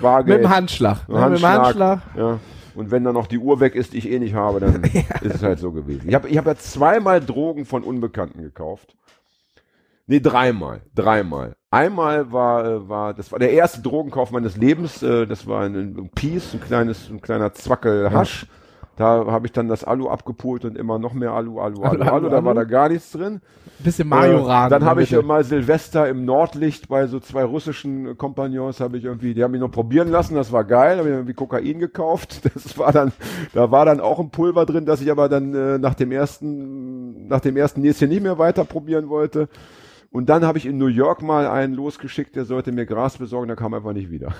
vage. mit dem Handschlag, ne, mit dem Handschlag. Ja. Und wenn dann noch die Uhr weg ist, die ich eh nicht habe, dann [LAUGHS] ist es halt so gewesen. Ich habe ich hab ja zweimal Drogen von Unbekannten gekauft. Nee, dreimal. Dreimal. Einmal war, äh, war, das war der erste Drogenkauf meines Lebens. äh, Das war ein, ein Piece, ein kleines, ein kleiner Zwackel Hasch. Da habe ich dann das Alu abgepult und immer noch mehr Alu, Alu, Alu, Alu. Da war da gar nichts drin. Bisschen Majoran. Äh, dann habe ich mal Silvester im Nordlicht bei so zwei russischen Kompagnons, habe ich irgendwie, die haben mich noch probieren lassen, das war geil, habe ich irgendwie Kokain gekauft. [LAUGHS] Das war dann, da war dann auch ein Pulver drin, das ich aber dann äh, nach dem ersten, nach dem ersten Näschen nicht mehr weiter probieren wollte. Und dann habe ich in New York mal einen losgeschickt, der sollte mir Gras besorgen, der kam einfach nicht wieder.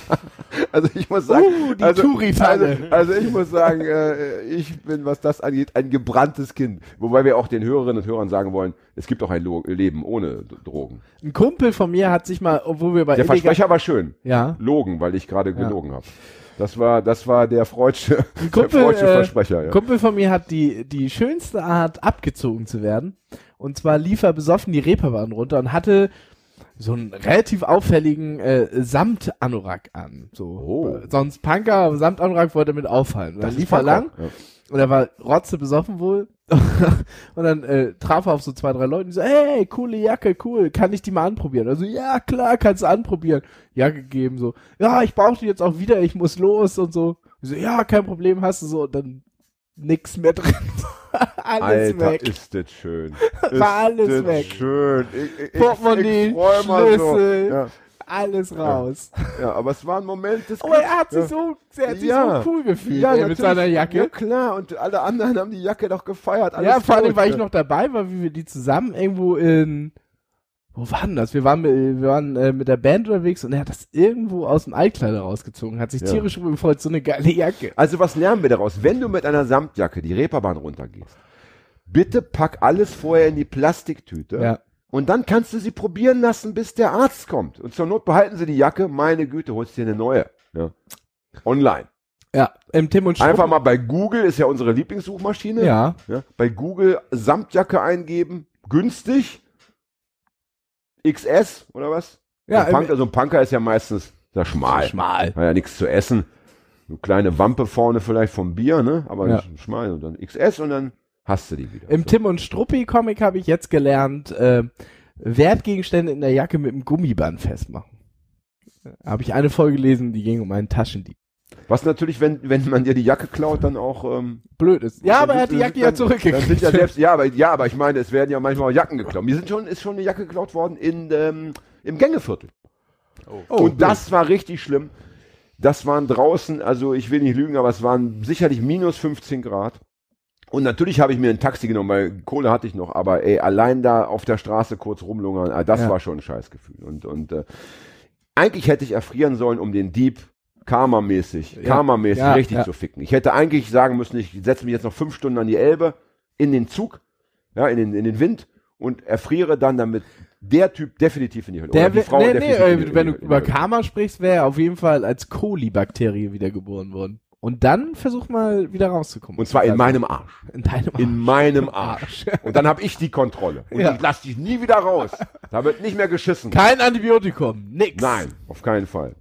[LAUGHS] also ich muss sagen, Uh, die also, also, also ich muss sagen, äh, ich bin, was das angeht, ein gebranntes Kind. Wobei wir auch den Hörerinnen und Hörern sagen wollen, es gibt auch ein Lo Leben ohne Drogen. Ein Kumpel von mir hat sich mal, obwohl wir bei Der Versprecher war schön. Ja. Logen, weil ich gerade gelogen habe. Das war, das war der freudsche, der Kumpel, freudsche äh, Versprecher. Ja. Kumpel von mir hat die, die schönste Art, abgezogen zu werden. Und zwar lief er besoffen die Reeperbahn runter und hatte so einen relativ auffälligen äh, Samtanorak an. So. Oh. Sonst Punker, Samtanorak wollte damit auffallen. Und dann lief er lang Ja. und er war rotze besoffen wohl. [LAUGHS] und dann äh, traf er auf so zwei, drei Leute, die so, hey, coole Jacke, cool, kann ich die mal anprobieren? Also, ja, klar, kannst du anprobieren. Jacke gegeben, so, ja, ich brauche die jetzt auch wieder, ich muss los und so. Ich so, ja, kein Problem, hast du so, und dann nix mehr drin. [LAUGHS] alles Alter, weg. ist das schön. [LAUGHS] War alles das weg. schön. Ich, ich, Portemonnaie, ich mal so. Schlüssel. Ja, Alles raus. ja, aber es war ein Moment des Aber er hat sich Ja. so, er hat sich Ja. so cool gefühlt ja, ey, mit seiner Ja, Jacke. klar. Und alle anderen haben die Jacke doch gefeiert. Alles Ja, vor allem, weil ich ja. noch dabei war, wie wir die zusammen irgendwo in, wo war denn das? Wir waren, mit, wir waren äh, mit der Band unterwegs und er hat das irgendwo aus dem Altkleider rausgezogen, hat sich Ja. tierisch darüber gefreut, so eine geile Jacke. Also was lernen wir daraus? Wenn du mit einer Samtjacke die Reeperbahn runtergehst, bitte pack alles vorher in die Plastiktüte. Ja. Und dann kannst du sie probieren lassen, bis der Arzt kommt. Und zur Not behalten sie die Jacke. Meine Güte, holst dir eine neue. Ja. Online. Ja, im Tim und Strupp. Einfach mal bei Google, ist ja unsere Lieblingssuchmaschine. Ja. Ja, bei Google Samtjacke eingeben, günstig, XS oder was? Ja, so, ein Punker, so ein Punker ist ja meistens da schmal. Schmal. Hat ja nichts zu essen. Eine kleine Wampe vorne vielleicht vom Bier, ne? Aber Ja. schmal und dann XS und dann hast du die wieder. Im So. Tim und Struppi Comic habe ich jetzt gelernt, äh, Wertgegenstände in der Jacke mit einem Gummiband festmachen. Habe ich eine Folge gelesen, die ging um einen Taschendieb. Was natürlich, wenn, wenn man dir die Jacke klaut, dann auch. Ähm, Blöd ist. Ja, aber er hat die Jacke ja dann- zurückgekriegt. Dann sind ja, selbst, ja, aber, ja, aber ich meine, es werden ja manchmal auch Jacken geklaut. Mir sind schon, ist schon eine Jacke geklaut worden in, ähm, im Gängeviertel. Oh, und das war richtig schlimm. Das waren draußen, also ich will nicht lügen, aber es waren sicherlich minus 15 Grad. Und natürlich habe ich mir ein Taxi genommen, weil Kohle hatte ich noch, aber ey, allein da auf der Straße kurz rumlungern, ah, das Ja. war schon ein Scheißgefühl. Und, und äh, eigentlich hätte ich erfrieren sollen, um den Dieb Karma-mäßig, Ja. Karma-mäßig Ja, richtig ja. zu ficken. Ich hätte eigentlich sagen müssen, ich setze mich jetzt noch fünf Stunden an die Elbe, in den Zug, ja, in den, in den Wind und erfriere dann, damit der Typ definitiv in die Hölle Der oder die Frau nee, nee, äh, wenn du über. Karma sprichst, wäre er auf jeden Fall als Kolibakterie wiedergeboren worden. Und dann versuch mal wieder rauszukommen. Und zwar in Also, meinem Arsch. in deinem In meinem Arsch. Und dann habe ich die Kontrolle. Und Ja. ich lass dich nie wieder raus. Da wird nicht mehr geschissen. Kein Antibiotikum, nix. Nein, auf keinen Fall.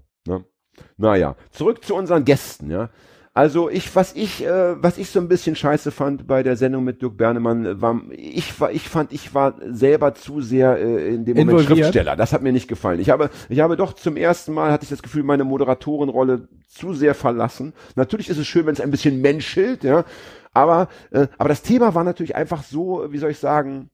Naja, zurück zu unseren Gästen, ja. Also ich, was ich, äh, was ich so ein bisschen scheiße fand bei der Sendung mit Dirk Bernemann, äh, war, ich war, ich fand, ich war selber zu sehr äh, in dem Moment Involviert? Schriftsteller. Das hat mir nicht gefallen. Ich habe, ich habe doch zum ersten Mal hatte ich das Gefühl, meine Moderatorenrolle zu sehr verlassen. Natürlich ist es schön, wenn es ein bisschen menschelt, ja. Aber, äh, aber das Thema war natürlich einfach so, wie soll ich sagen,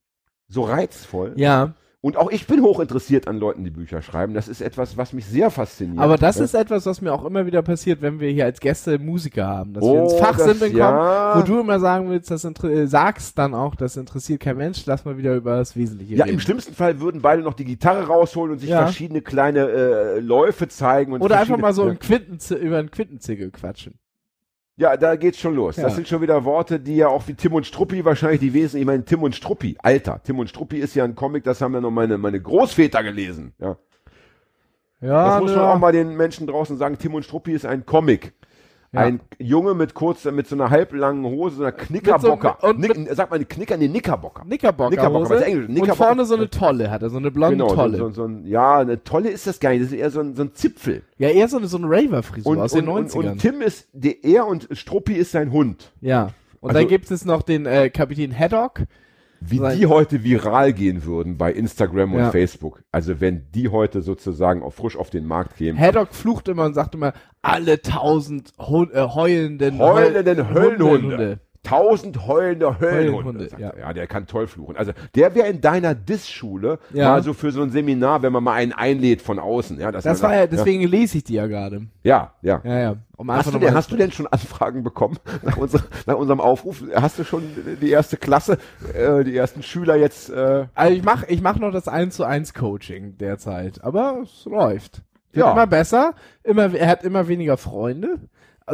so reizvoll. Ja, Und auch ich bin hoch interessiert an Leuten, die Bücher schreiben. Das ist etwas, was mich sehr fasziniert. Aber das Ja. ist etwas, was mir auch immer wieder passiert, wenn wir hier als Gäste Musiker haben, dass Oh, wir ins Fachsimpeln das- ja. kommen, wo du immer sagen willst, das äh, sagst dann auch, das interessiert kein Mensch, lass mal wieder über das Wesentliche Ja, reden. im schlimmsten Fall würden beide noch die Gitarre rausholen und sich Ja. verschiedene kleine äh, Läufe zeigen. Und Oder einfach mal so ja. im Quintenzi über einen Quintenzirkel quatschen. Ja, da geht's schon los. Ja. Das sind schon wieder Worte, die ja auch wie Tim und Struppi wahrscheinlich die Wesen. Ich meine, Tim und Struppi, Alter. Tim und Struppi ist ja ein Comic, das haben ja noch meine, meine Großväter gelesen. Ja. Ja, Das muss man ja. auch mal den Menschen draußen sagen. Tim und Struppi ist ein Comic. Ja. Ein Junge mit kurz, mit so einer halblangen Hose, so einer Knickerbocker. und Nick, sagt man eine Knicker? Nee, Knickerbocker. Knickerbocker, Knickerbocker, ist Englisch? und Knickerbocker. vorne so eine Tolle hat er, so eine blonde Genau, so, Tolle. so, so ein, ja, eine Tolle ist das gar nicht. Das ist eher so ein, so ein Zipfel. ja, eher so eine, so eine Raver-Frisur Und, aus und, den und, 90ern. und Tim ist der, er und Struppi ist sein Hund. ja. Und Also- dann gibt es noch den äh, Kapitän Haddock. Wie Sein- die heute viral gehen würden bei Instagram und Ja. Facebook. Also wenn die heute sozusagen auch frisch auf den Markt kämen. Haddock flucht immer und sagt immer, alle tausend äh, heulenden, Heulenden Heul- Höllenhunde. Tausend heulende Höllenhunde. Ja. ja, der kann toll fluchen. Also der wäre in deiner Diss-Schule Ja. mal so für so ein Seminar, wenn man mal einen einlädt von außen. Ja, Das war ja, sagt, deswegen lese ich die ja gerade. Ja, ja. Ja, ja. Um Hast du, denn, hast du denn schon Anfragen bekommen [LAUGHS] nach, unser, nach unserem Aufruf? Hast du schon die erste Klasse, äh, die ersten Schüler jetzt? Äh, Also ich mach, ich mach noch das 1 zu 1 Coaching derzeit, aber es läuft. Wird Ja. immer besser, immer, er hat immer weniger Freunde.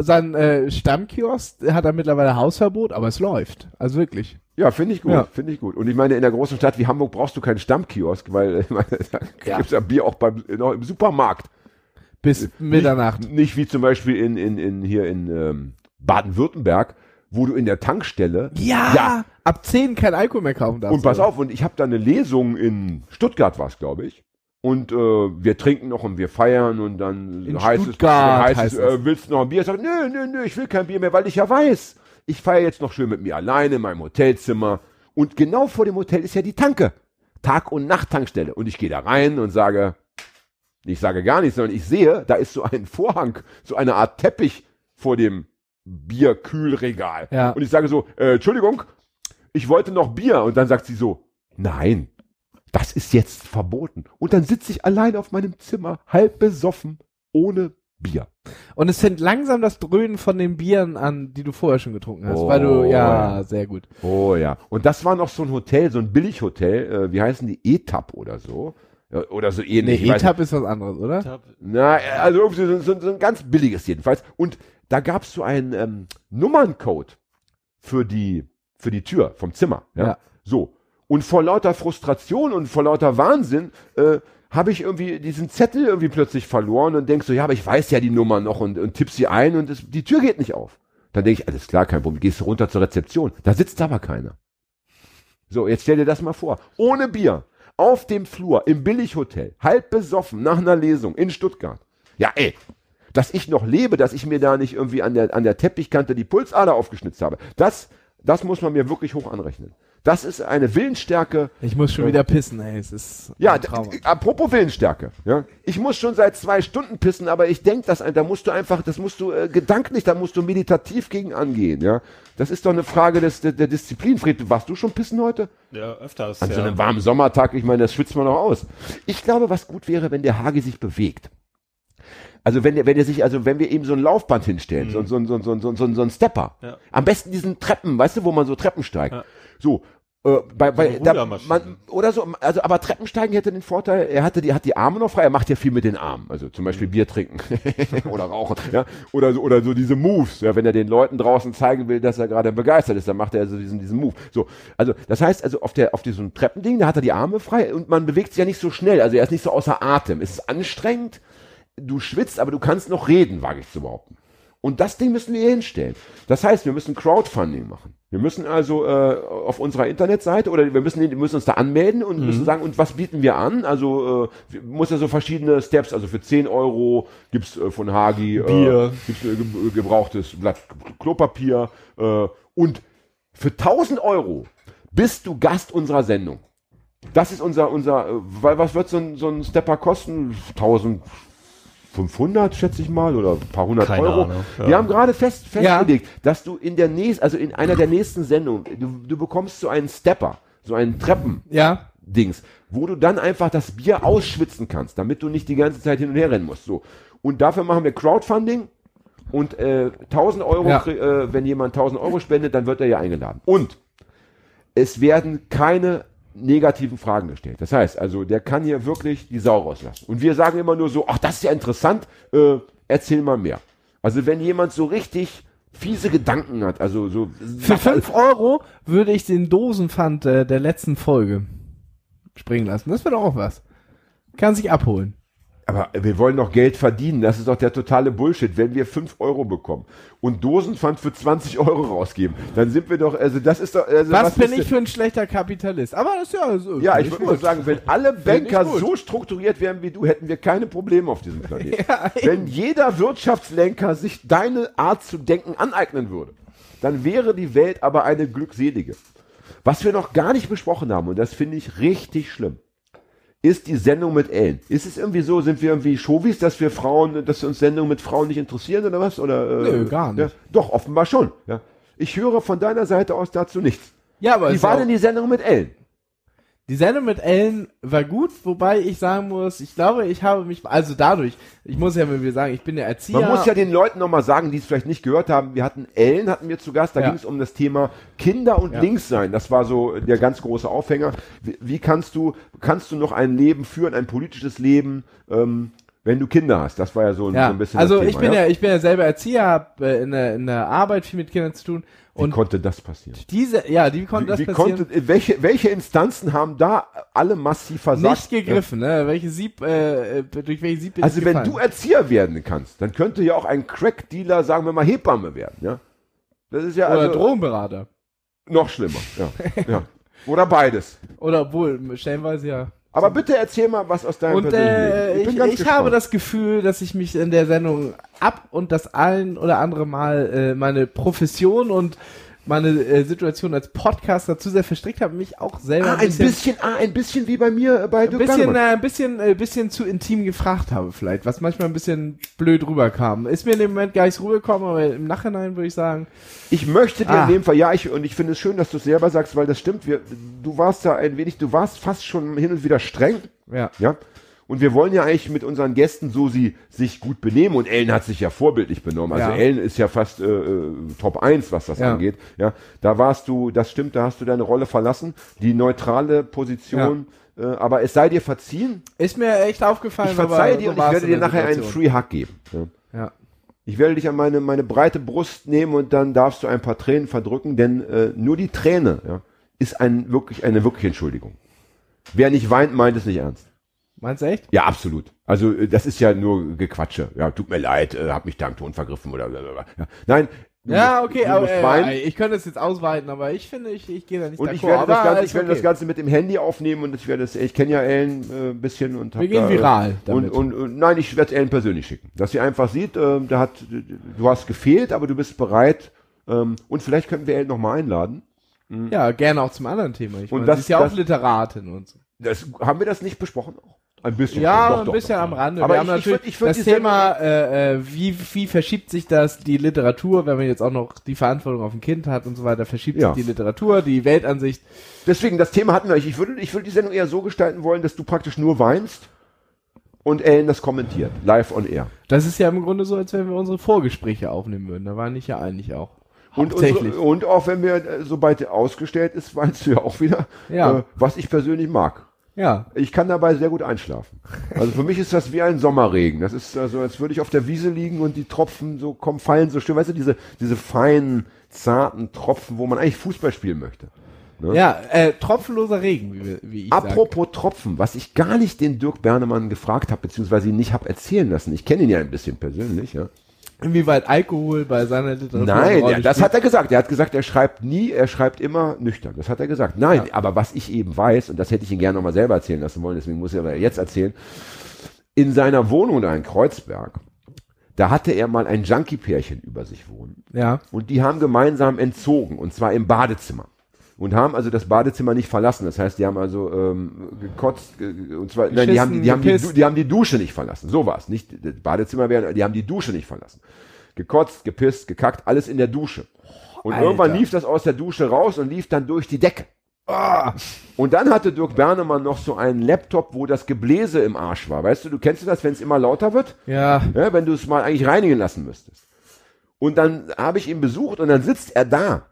Sein äh, Stammkiosk hat er mittlerweile Hausverbot, aber es läuft. Also wirklich. Ja, finde ich gut, Ja. finde ich gut. Und ich meine, in der großen Stadt wie Hamburg brauchst du keinen Stammkiosk, weil [LAUGHS] meine, da Ja. gibt's ja Bier auch beim, noch im Supermarkt. Bis Mitternacht. Nicht, nicht wie zum Beispiel in, in, in hier in ähm, Baden-Württemberg, wo du in der Tankstelle. Ja, Ja. ab 10 kein Alkohol mehr kaufen darfst. Und pass du. auf, und ich habe da eine Lesung in Stuttgart, war es, glaube ich. Und äh, wir trinken noch und wir feiern und dann In heißt Stuttgart es, heißt heißt es das. äh, willst du noch ein Bier? Ich sag, nö, nö, nö, ich will kein Bier mehr, weil ich ja weiß, ich feiere jetzt noch schön mit mir alleine in meinem Hotelzimmer. Und genau vor dem Hotel ist ja die Tanke. Tag- und Nacht-Tankstelle. Und ich gehe da rein und sage, ich sage gar nichts, sondern ich sehe, da ist so ein Vorhang, so eine Art Teppich vor dem Bierkühlregal. Ja. Und ich sage so, äh, Entschuldigung, ich wollte noch Bier. Und dann sagt sie so, nein, das ist jetzt verboten. Und dann sitze ich allein auf meinem Zimmer, halb besoffen, ohne Bier. Und es fängt langsam das Dröhnen von den Bieren an, die du vorher schon getrunken hast. Oh, weil du, ja, ja. sehr gut. Oh ja. Und das war noch so ein Hotel, so ein Billighotel, äh, wie heißen die? Etap oder so. Oder so Nee, ähnlich. ich weiß E-Tab ist was anderes, oder? Na, also irgendwie so, so, so ein ganz billiges jedenfalls. Und da gab es so einen ähm, Nummerncode für die, für die Tür vom Zimmer. Ja? Ja. So. Und vor lauter Frustration und vor lauter Wahnsinn äh, habe ich irgendwie diesen Zettel irgendwie plötzlich verloren und denk so, ja, aber ich weiß ja die Nummer noch und, und tipp sie ein und es, die Tür geht nicht auf. Dann denke ich, alles klar, kein Problem, gehst du runter zur Rezeption. Da sitzt aber keiner. So, jetzt stell dir das mal vor. Ohne Bier, auf dem Flur, im Billighotel, halb besoffen, nach einer Lesung in Stuttgart. Ja, ey, dass ich noch lebe, dass ich mir da nicht irgendwie an der, an der Teppichkante die Pulsader aufgeschnitzt habe, das, das muss man mir wirklich hoch anrechnen. Das ist eine Willensstärke. Ich muss schon wieder pissen, ey. Es ist Ja, apropos Willensstärke. Ja, ich muss schon seit zwei Stunden pissen, aber ich denke, das, da musst du einfach, das musst du äh, gedanklich, da musst du meditativ gegen angehen. Ja, das ist doch eine Frage des, der, der Disziplin. Fred, warst du schon pissen heute? Ja, öfters. An so ja. einem warmen Sommertag, ich meine, das schwitzt man noch aus. Ich glaube, was gut wäre, wenn der Hagi sich bewegt. Also wenn der, wenn er sich, also wenn wir ihm so ein Laufband hinstellen, so, so, so, so, so, so, so ein Stepper. Ja. Am besten diesen Treppen, weißt du, wo man so Treppen steigt. Ja. So. Äh, bei, bei, da, man, oder so, also aber Treppensteigen hätte den Vorteil, er hatte die, hat die Arme noch frei, er macht ja viel mit den Armen, also zum Beispiel Bier trinken [LAUGHS] oder rauchen, ja, oder so, oder so diese Moves, ja, wenn er den Leuten draußen zeigen will, dass er gerade begeistert ist, dann macht er so diesen, diesen Move. So, also das heißt, also auf der, auf diesem Treppending, da hat er die Arme frei und man bewegt sich ja nicht so schnell, also er ist nicht so außer Atem. Es ist anstrengend, du schwitzt, aber du kannst noch reden, wage ich zu behaupten. Und das Ding müssen wir hier hinstellen. Das heißt, wir müssen Crowdfunding machen. Wir müssen also äh, auf unserer Internetseite oder wir müssen, müssen uns da anmelden und müssen sagen, und was bieten wir an? Also äh, muss ja so verschiedene Steps, also für 10 Euro gibt's äh, von Hagi Bier. Äh, gibt's, äh, ge gebrauchtes Blatt Klopapier äh, und für 1000 Euro bist du Gast unserer Sendung. Das ist unser, unser, äh, weil was wird so ein, so ein Stepper kosten? 1500, schätze ich mal, oder ein paar hundert Keine Euro. Ahnung, ja. Wir haben gerade fest, Ja. festgelegt, dass du in der nächsten, also in einer der nächsten Sendungen, du, du bekommst so einen Stepper, so einen Treppen, Ja, Dings, wo du dann einfach das Bier ausschwitzen kannst, damit du nicht die ganze Zeit hin und her rennen musst. So. Und dafür machen wir Crowdfunding und äh, 1000 Euro, Ja. äh, wenn jemand 1000 Euro spendet, dann wird er ja eingeladen. Und es werden keine negativen Fragen gestellt. Das heißt, also der kann hier wirklich die Sau rauslassen. Und wir sagen immer nur so, ach, das ist ja interessant, äh, erzähl mal mehr. Also wenn jemand so richtig fiese Gedanken hat, also so Für 5 Euro würde ich den Dosenpfand äh, der letzten Folge springen lassen. Das wäre doch auch was. Kann sich abholen. Aber wir wollen doch Geld verdienen. Das ist doch der totale Bullshit. Wenn wir 5 Euro bekommen und Dosenpfand für 20 Euro rausgeben, dann sind wir doch, also das ist doch, also Was, bin ist ich für ein schlechter Kapitalist? Aber das ist ja so. Ja, ich würde mal sagen, wenn alle Banker so strukturiert wären wie du, hätten wir keine Probleme auf diesem Planeten. [LAUGHS] Ja, wenn jeder Wirtschaftslenker sich deine Art zu denken aneignen würde, dann wäre die Welt aber eine glückselige. Was wir noch gar nicht besprochen haben, und das finde ich richtig schlimm, ist die Sendung mit Ellen. Ist es irgendwie so, sind wir irgendwie Chauvis, dass wir Frauen, dass wir uns Sendungen mit Frauen nicht interessieren oder was? Oder, äh, Nö, gar nicht. Ja, doch, offenbar schon. Ja. Ich höre von deiner Seite aus dazu nichts. Ja, aber Wie war denn die Sendung mit Ellen? Die Sendung mit Ellen war gut, wobei ich sagen muss, ich glaube, ich habe mich, also dadurch, ich muss ja mal wieder sagen, ich bin der Erzieher. Man muss ja den Leuten nochmal sagen, die es vielleicht nicht gehört haben, wir hatten Ellen, hatten wir zu Gast, da Ja. ging es um das Thema Kinder und Ja. Linkssein. Das war so der ganz große Aufhänger. Wie, wie kannst du, kannst du noch ein Leben führen, ein politisches Leben, ähm, wenn du Kinder hast? Das war ja so, ein- so ja, ein bisschen also Thema. ich bin ja? ich bin ja selber Erzieher, habe äh, in, der, in der Arbeit viel mit Kindern zu tun Wie und konnte das passieren? diese, ja, die konnte das Wie passieren. konnte, welche, welche Instanzen haben da alle massiv versagt? nicht gegriffen, ne? Welche Sieb, äh, äh, durch welche Sieb Also wenn gefallen? du Erzieher werden kannst, dann könnte ja auch ein Crack-Dealer, sagen wir mal, Hebamme werden, ja? Das ist ja oder also Drogenberater. noch schlimmer, ja. ja. Oder beides. Oder obwohl, stellenweise ja. Aber bitte erzähl mal was aus deinem Und äh, Leben. ich, ich gespannt. habe das Gefühl, dass ich mich in der Sendung ab und das ein oder andere Mal äh, meine Profession und meine äh, Situation als Podcaster zu sehr verstrickt habe, mich auch selber ah, ein bisschen, ah, ein bisschen wie bei mir äh, bei ein Dirk bisschen, äh, ein bisschen, äh, bisschen zu intim gefragt habe vielleicht, was manchmal ein bisschen blöd rüberkam. Ist mir in dem Moment gar nicht rübergekommen, aber im Nachhinein würde ich sagen, Ich möchte dir Ah. in dem Fall, ja, ich, und ich finde es schön, dass du es selber sagst, weil das stimmt, wir, du warst da ein wenig, du warst fast schon hin und wieder streng, ja. ja. Und wir wollen ja eigentlich mit unseren Gästen so sie sich gut benehmen und Ellen hat sich ja vorbildlich benommen. Also Ja. Ellen ist ja fast äh, äh, Top 1, was das Ja. angeht. Ja, da warst du, das stimmt, da hast du deine Rolle verlassen, die neutrale Position, äh, aber es sei dir verziehen. Ist mir echt aufgefallen. Ich verzeihe dir so und ich werde dir nachher einen Situation. Free Hug geben. Ja. Ja. Ich werde dich an meine, meine breite Brust nehmen und dann darfst du ein paar Tränen verdrücken, denn äh, nur die Träne ja, ist ein, wirklich, eine wirkliche Entschuldigung. Wer nicht weint, meint es nicht ernst. Meinst du echt? Ja, absolut. Also äh, das ist ja nur Gequatsche. Ja, tut mir leid, äh, hab mich da im Ton vergriffen oder blablabla. ja. Nein. Ja, okay, aber äh, ich könnte es jetzt ausweiten, aber ich finde, ich, ich gehe da nicht und ich werde, das Ganze, ich werde okay. das Ganze mit dem Handy aufnehmen und ich werde es, ich kenne ja Ellen äh, ein bisschen und hab Wir gehen da, äh, viral Und, damit. und, und nein, ich werde es Ellen persönlich schicken, dass sie einfach sieht, äh, da hat, du hast gefehlt, aber du bist bereit ähm, und vielleicht könnten wir Ellen noch mal einladen. Ja, gerne auch zum anderen Thema. Ich Und meine, das- sie ist ja das- auch Literatin und so. Das, haben wir das nicht besprochen auch? Ein bisschen. Ja, Doch, ein doch, bisschen doch. am Rande. Aber wir ich- haben ich natürlich würd- ich würd das Thema, äh, äh, wie, wie verschiebt sich das, die Literatur, wenn man jetzt auch noch die Verantwortung auf ein Kind hat und so weiter, verschiebt Ja. sich die Literatur, die Weltansicht. Deswegen, das Thema hatten wir nicht. Ich würde, ich würde die Sendung eher so gestalten wollen, dass du praktisch nur weinst und Ellen das kommentiert. Live on air. Das ist ja im Grunde so, als wenn wir unsere Vorgespräche aufnehmen würden. Da war ich ja eigentlich auch. Und, unsere, und auch wenn wir, äh, sobald ausgestellt ist, weinst du ja auch wieder, Ja. äh, was ich persönlich mag. Ja. Ich kann dabei sehr gut einschlafen. Also für mich ist das wie ein Sommerregen. Das ist also, als würde ich auf der Wiese liegen und die Tropfen so kommen, fallen so schön. Weißt du, diese, diese feinen, zarten Tropfen, wo man eigentlich Fußball spielen möchte. Ja, äh, tropfenloser Regen, wie, wie ich. Apropos Tropfen, was ich gar nicht den Dirk Bernemann gefragt habe, beziehungsweise ihn nicht habe erzählen lassen. Ich kenne ihn ja ein bisschen persönlich, ja. Inwieweit Alkohol bei seiner Literatur Nein, ja, das spielt. hat er gesagt. Er hat gesagt, er schreibt nie, er schreibt immer nüchtern. Das hat er gesagt. Nein, aber was ich eben weiß, und das hätte ich ihn gerne nochmal selber erzählen lassen wollen, deswegen muss ich aber jetzt erzählen, in seiner Wohnung da in Kreuzberg, da hatte er mal ein Junkie-Pärchen über sich wohnen. Ja. Und die haben gemeinsam entzogen, und zwar im Badezimmer. Und haben also das Badezimmer nicht verlassen. Das heißt, die haben also ähm, gekotzt, äh, und zwar, nein, die haben, die, haben die, die haben die Dusche nicht verlassen. So war's. Nicht das Badezimmer wäre, die haben die Dusche nicht verlassen. Gekotzt, gepisst, gekackt, alles in der Dusche. Und Alter. irgendwann lief das aus der Dusche raus und lief dann durch die Decke. Ah. Und dann hatte Dirk Bernemann noch so einen Laptop, wo das Gebläse im Arsch war. Weißt du, du kennst du das, wenn es immer lauter wird? Ja. Ja, wenn du es mal eigentlich reinigen lassen müsstest. Und dann habe ich ihn besucht und dann sitzt er da.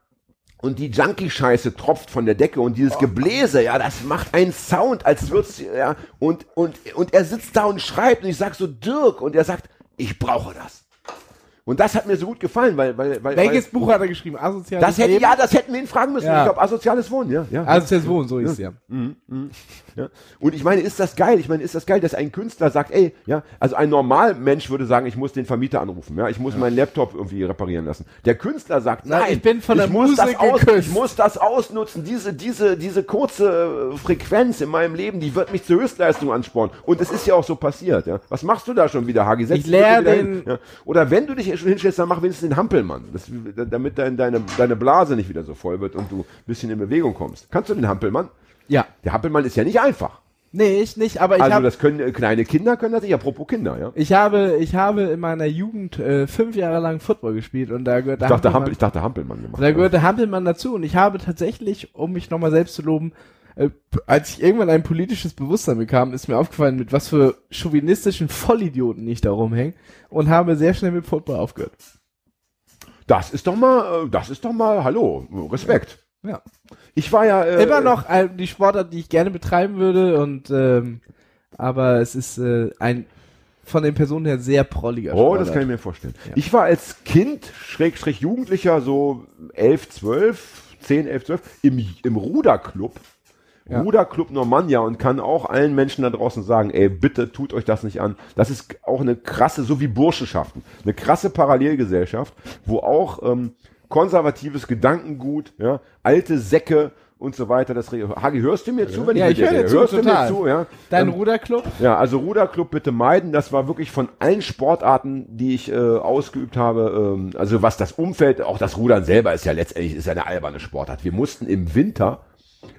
Und die Junkie-Scheiße tropft von der Decke und dieses Gebläse, ja, das macht einen Sound, als würd's, ja, und, und, und er sitzt da und schreibt und ich sag so, Dirk, und er sagt, ich brauche das. Und das hat mir so gut gefallen, weil, weil, weil, Welches weil Buch hat er geschrieben? Asoziales das hätte, Leben? ja, das hätten wir ihn fragen müssen. Ja. Ich glaube, asoziales Wohnen, ja, ja. Asoziales Wohnen, so ist es ja. Ja. Und ich meine, ist das geil? Ich meine, ist das geil, dass ein Künstler sagt, ey, ja, also ein Normalmensch würde sagen, ich muss den Vermieter anrufen, ja, ich muss meinen Laptop irgendwie reparieren lassen. Der Künstler sagt, Na, nein, ich bin von der muss das aus, ich muss das ausnutzen, diese, diese, diese kurze äh, Frequenz in meinem Leben, die wird mich zur Höchstleistung anspornen. Und es ist ja auch so passiert, ja. Was machst du da schon wieder, Hagi? Setz Ich wieder den- ja. Oder wenn du dich schon hinstellst, dann mach wenigstens den Hampelmann, das, damit dein, deine, deine Blase nicht wieder so voll wird und du ein bisschen in Bewegung kommst. Kannst du den Hampelmann? Ja. Der Hampelmann ist ja nicht einfach. Nee, ich nicht, aber ich also habe das können äh, kleine Kinder können das nicht. Apropos Kinder, ja. ich habe ich habe in meiner Jugend äh, fünf Jahre lang Football gespielt und da gehört der Ich dachte, Hampel, Hampelmann, ich dachte Hampelmann gemacht. da gehört der Hampelmann dazu und ich habe tatsächlich, um mich nochmal selbst zu loben, äh, als ich irgendwann ein politisches Bewusstsein bekam, ist mir aufgefallen, mit was für chauvinistischen Vollidioten ich da rumhänge und habe sehr schnell mit Football aufgehört. das ist doch mal, äh, das ist doch mal, hallo, Respekt. Ja. Ich war ja äh, Immer noch äh, die Sportart, die ich gerne betreiben würde und ähm, aber es ist äh, ein von den Personen her sehr prolliger Oh, Sportart. das kann ich mir vorstellen. Ja. Ich war als Kind, Schrägstrich Jugendlicher, so 11, 12, 10, 11, 12, im, im Ruderclub. Ja. Ruderclub Normandia und kann auch allen Menschen da draußen sagen, ey, bitte tut euch das nicht an. Das ist auch eine krasse, so wie Burschenschaften, eine krasse Parallelgesellschaft, wo auch ähm, konservatives Gedankengut, ja, alte Säcke und so weiter, das Hagi, hörst du mir zu, wenn Ja, ich, ich höre dir zu, hörst total. du mir zu, ja? Dein Ähm, Ruderclub? ja, also Ruderclub bitte meiden. Das war wirklich von allen Sportarten, die ich äh, ausgeübt habe. Ähm, also was das Umfeld, auch das Rudern selber ist ja letztendlich ist ja eine alberne Sportart. Wir mussten im Winter,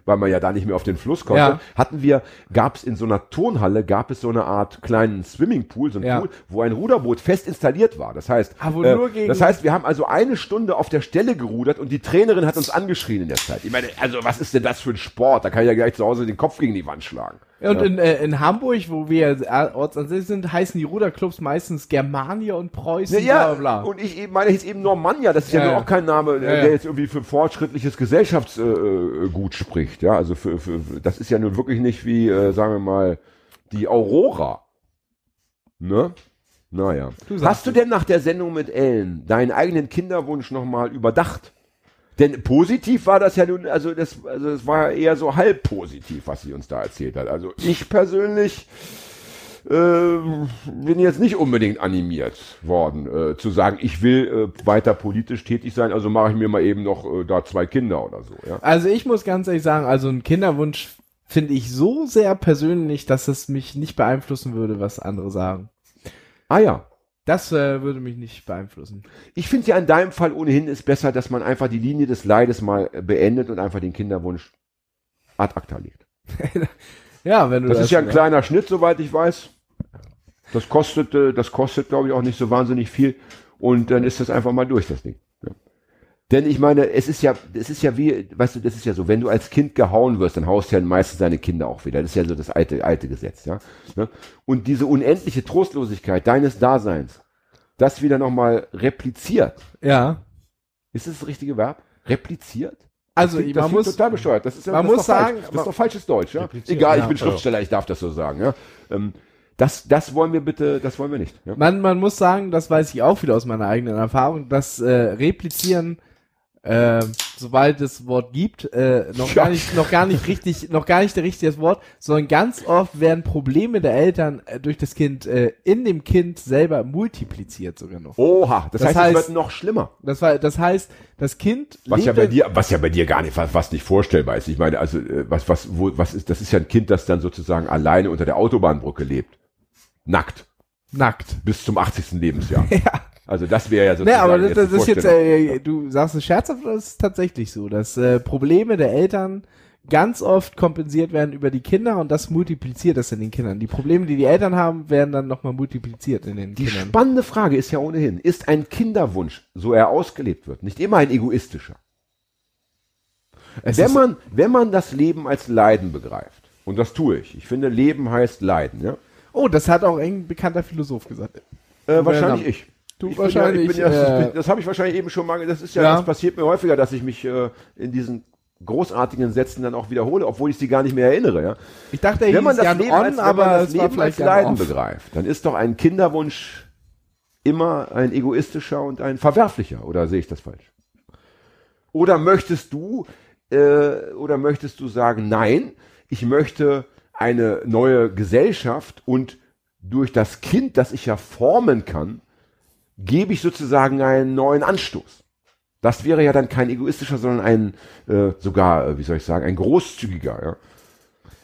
weil man ja da nicht mehr auf den Fluss konnte, Ja. hatten wir, gab es in so einer Turnhalle, gab es so eine Art kleinen Swimmingpool, so ein Ja. Pool, wo ein Ruderboot fest installiert war. Das heißt, Ah, äh, nur gegen- das heißt, wir haben also eine Stunde auf der Stelle gerudert und die Trainerin hat uns angeschrien in der Zeit. Ich meine, also was ist denn das für ein Sport? Da kann ich ja gleich zu Hause den Kopf gegen die Wand schlagen. Und in, äh, in Hamburg, wo wir äh, ortsansässig sind, heißen die Ruderclubs meistens Germania und Preußen, Ja, bla bla bla. und ich meine hieß eben Normannia, das ist ja, Ja, ja. auch kein Name, äh, Ja, der ja. jetzt irgendwie für fortschrittliches Gesellschaftsgut äh, Gut spricht, ja, also für, für, das ist ja nun wirklich nicht wie, äh, sagen wir mal, die Aurora, ne? Naja. Du Hast du denn nach der Sendung mit Ellen deinen eigenen Kinderwunsch nochmal überdacht? Denn positiv war das ja nun, also das, also das war ja eher so halb positiv, was sie uns da erzählt hat. Also ich persönlich äh, bin jetzt nicht unbedingt animiert worden, äh, zu sagen, ich will äh, weiter politisch tätig sein, also mache ich mir mal eben noch äh, da zwei Kinder oder so. Ja? Also ich muss ganz ehrlich sagen, also ein Kinderwunsch finde ich so sehr persönlich, dass es mich nicht beeinflussen würde, was andere sagen. Ah ja. Das äh, würde mich nicht beeinflussen. Ich finde ja in deinem Fall ohnehin ist besser, dass man einfach die Linie des Leides mal beendet und einfach den Kinderwunsch ad acta legt. [LAUGHS] Ja, wenn du Das ist ja ein ne? kleiner Schnitt, soweit ich weiß. Das kostet, äh, das kostet, glaube ich, auch nicht so wahnsinnig viel. Und dann ist das einfach mal durch, das Ding. Ja. Denn ich meine, es ist ja, es ist ja wie, weißt du, das ist ja so, wenn du als Kind gehauen wirst, dann haust du ja meistens deine Kinder auch wieder. Das ist ja so das alte, alte Gesetz, ja. Ne? Und diese unendliche Trostlosigkeit deines Daseins, das wieder nochmal repliziert. Ja. Ist das das richtige Verb? Repliziert? Also Das man muss total bescheuert. Das ist, ja- man das muss doch falsch. sagen, das ist doch falsches Deutsch. Ja? Egal, ja, ich bin Schriftsteller, ich darf das so sagen. Ja? Ähm, das, das wollen wir bitte, das wollen wir nicht. Ja? Man, man muss sagen, das weiß ich auch wieder aus meiner eigenen Erfahrung, dass äh, Replizieren, äh, sobald es Wort gibt, äh, noch Ja. gar nicht, noch gar nicht richtig, noch gar nicht der richtige Wort, sondern ganz oft werden Probleme der Eltern äh, durch das Kind äh, in dem Kind selber multipliziert sogar noch. Oha, das, Das heißt, heißt- es wird noch schlimmer. Das war, das heißt, das Kind Was ja bei dir, was ja bei dir gar nicht, fast nicht vorstellbar ist. Ich meine, also äh, was, was, wo, was ist, das ist ja ein Kind, das dann sozusagen alleine unter der Autobahnbrücke lebt, nackt nackt. bis zum 80. Lebensjahr. [LAUGHS] Ja. Also das wäre ja sozusagen. aber das, das die ist jetzt, äh, du sagst es scherzhaft, aber das ist tatsächlich so, dass äh, Probleme der Eltern ganz oft kompensiert werden über die Kinder und das multipliziert das in den Kindern. Die Probleme, die die Eltern haben, werden dann nochmal multipliziert in den Die Kindern. spannende Frage ist ja ohnehin, ist ein Kinderwunsch, so er ausgelebt wird, nicht immer ein egoistischer? Es Wenn man, wenn man das Leben als Leiden begreift, und das tue ich, ich finde, Leben heißt Leiden, ja? Oh, das hat auch ein bekannter Philosoph gesagt. Äh, wahrscheinlich ich. Du ich wahrscheinlich, Bin ja, ich bin ja, äh, das habe ich wahrscheinlich eben schon mal, das ist ja, Ja. das passiert mir häufiger, dass ich mich äh, in diesen großartigen Sätzen dann auch wiederhole, obwohl ich sie gar nicht mehr erinnere, ja? Ich dachte, er Wenn man das Jan Leben On, als, wenn aber man das Leben vielleicht als Leiden begreift, dann ist doch ein Kinderwunsch immer ein egoistischer und ein verwerflicher, oder sehe ich das falsch? Oder möchtest du, äh, oder möchtest du sagen, nein, ich möchte eine neue Gesellschaft und durch das Kind, das ich ja formen kann, gebe ich sozusagen einen neuen Anstoß. Das wäre ja dann kein egoistischer, sondern ein äh, sogar, äh, wie soll ich sagen, ein großzügiger. Ja?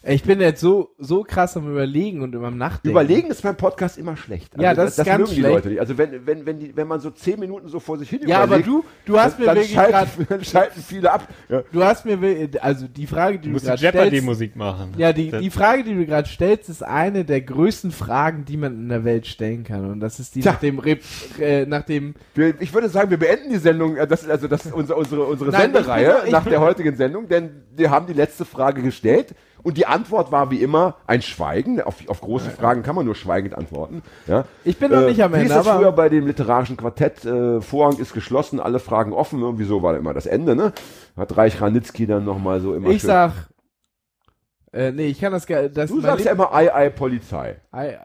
Ich bin jetzt so, so krass am Überlegen und immer am Nachdenken. Überlegen ist beim Podcast immer schlecht. Ja, das ist ganz mögen die schlecht. Leute nicht. Also wenn, wenn, wenn, die, wenn man so zehn Minuten so vor sich hin Ja, aber überlegt, du, du hast mir dann, wirklich schalten, gerade, [LAUGHS] dann schalten viele ab. Ja. du hast mir, also die Frage, die Du du musst die gerade stellst, Jeopardy-Musik machen. ja, die, Das- die Frage, die du gerade stellst, ist eine der größten Fragen, die man in der Welt stellen kann. Und das ist die Tja. nach dem, Rep, äh, nach dem, Wir, ich würde sagen, wir beenden die Sendung, äh, das ist also das ist unsere, unsere, unsere Nein, ich Sendereihe bin- ich nach der heutigen Sendung, denn wir haben die letzte Frage gestellt und die Antwort war wie immer ein Schweigen. Auf, auf große Fragen kann man nur schweigend antworten. Ja. Ich bin noch nicht am wie Ende, ist es aber- früher bei dem literarischen Quartett? Äh, Vorhang ist geschlossen, alle Fragen offen. Irgendwie so war immer das Ende. Ne? Hat Reich Ranitzky dann nochmal so immer ich schön. sag, äh, nee, ich kann das, gar- das du sagst ja Leben- immer Ei, Ei, Polizei. Ei,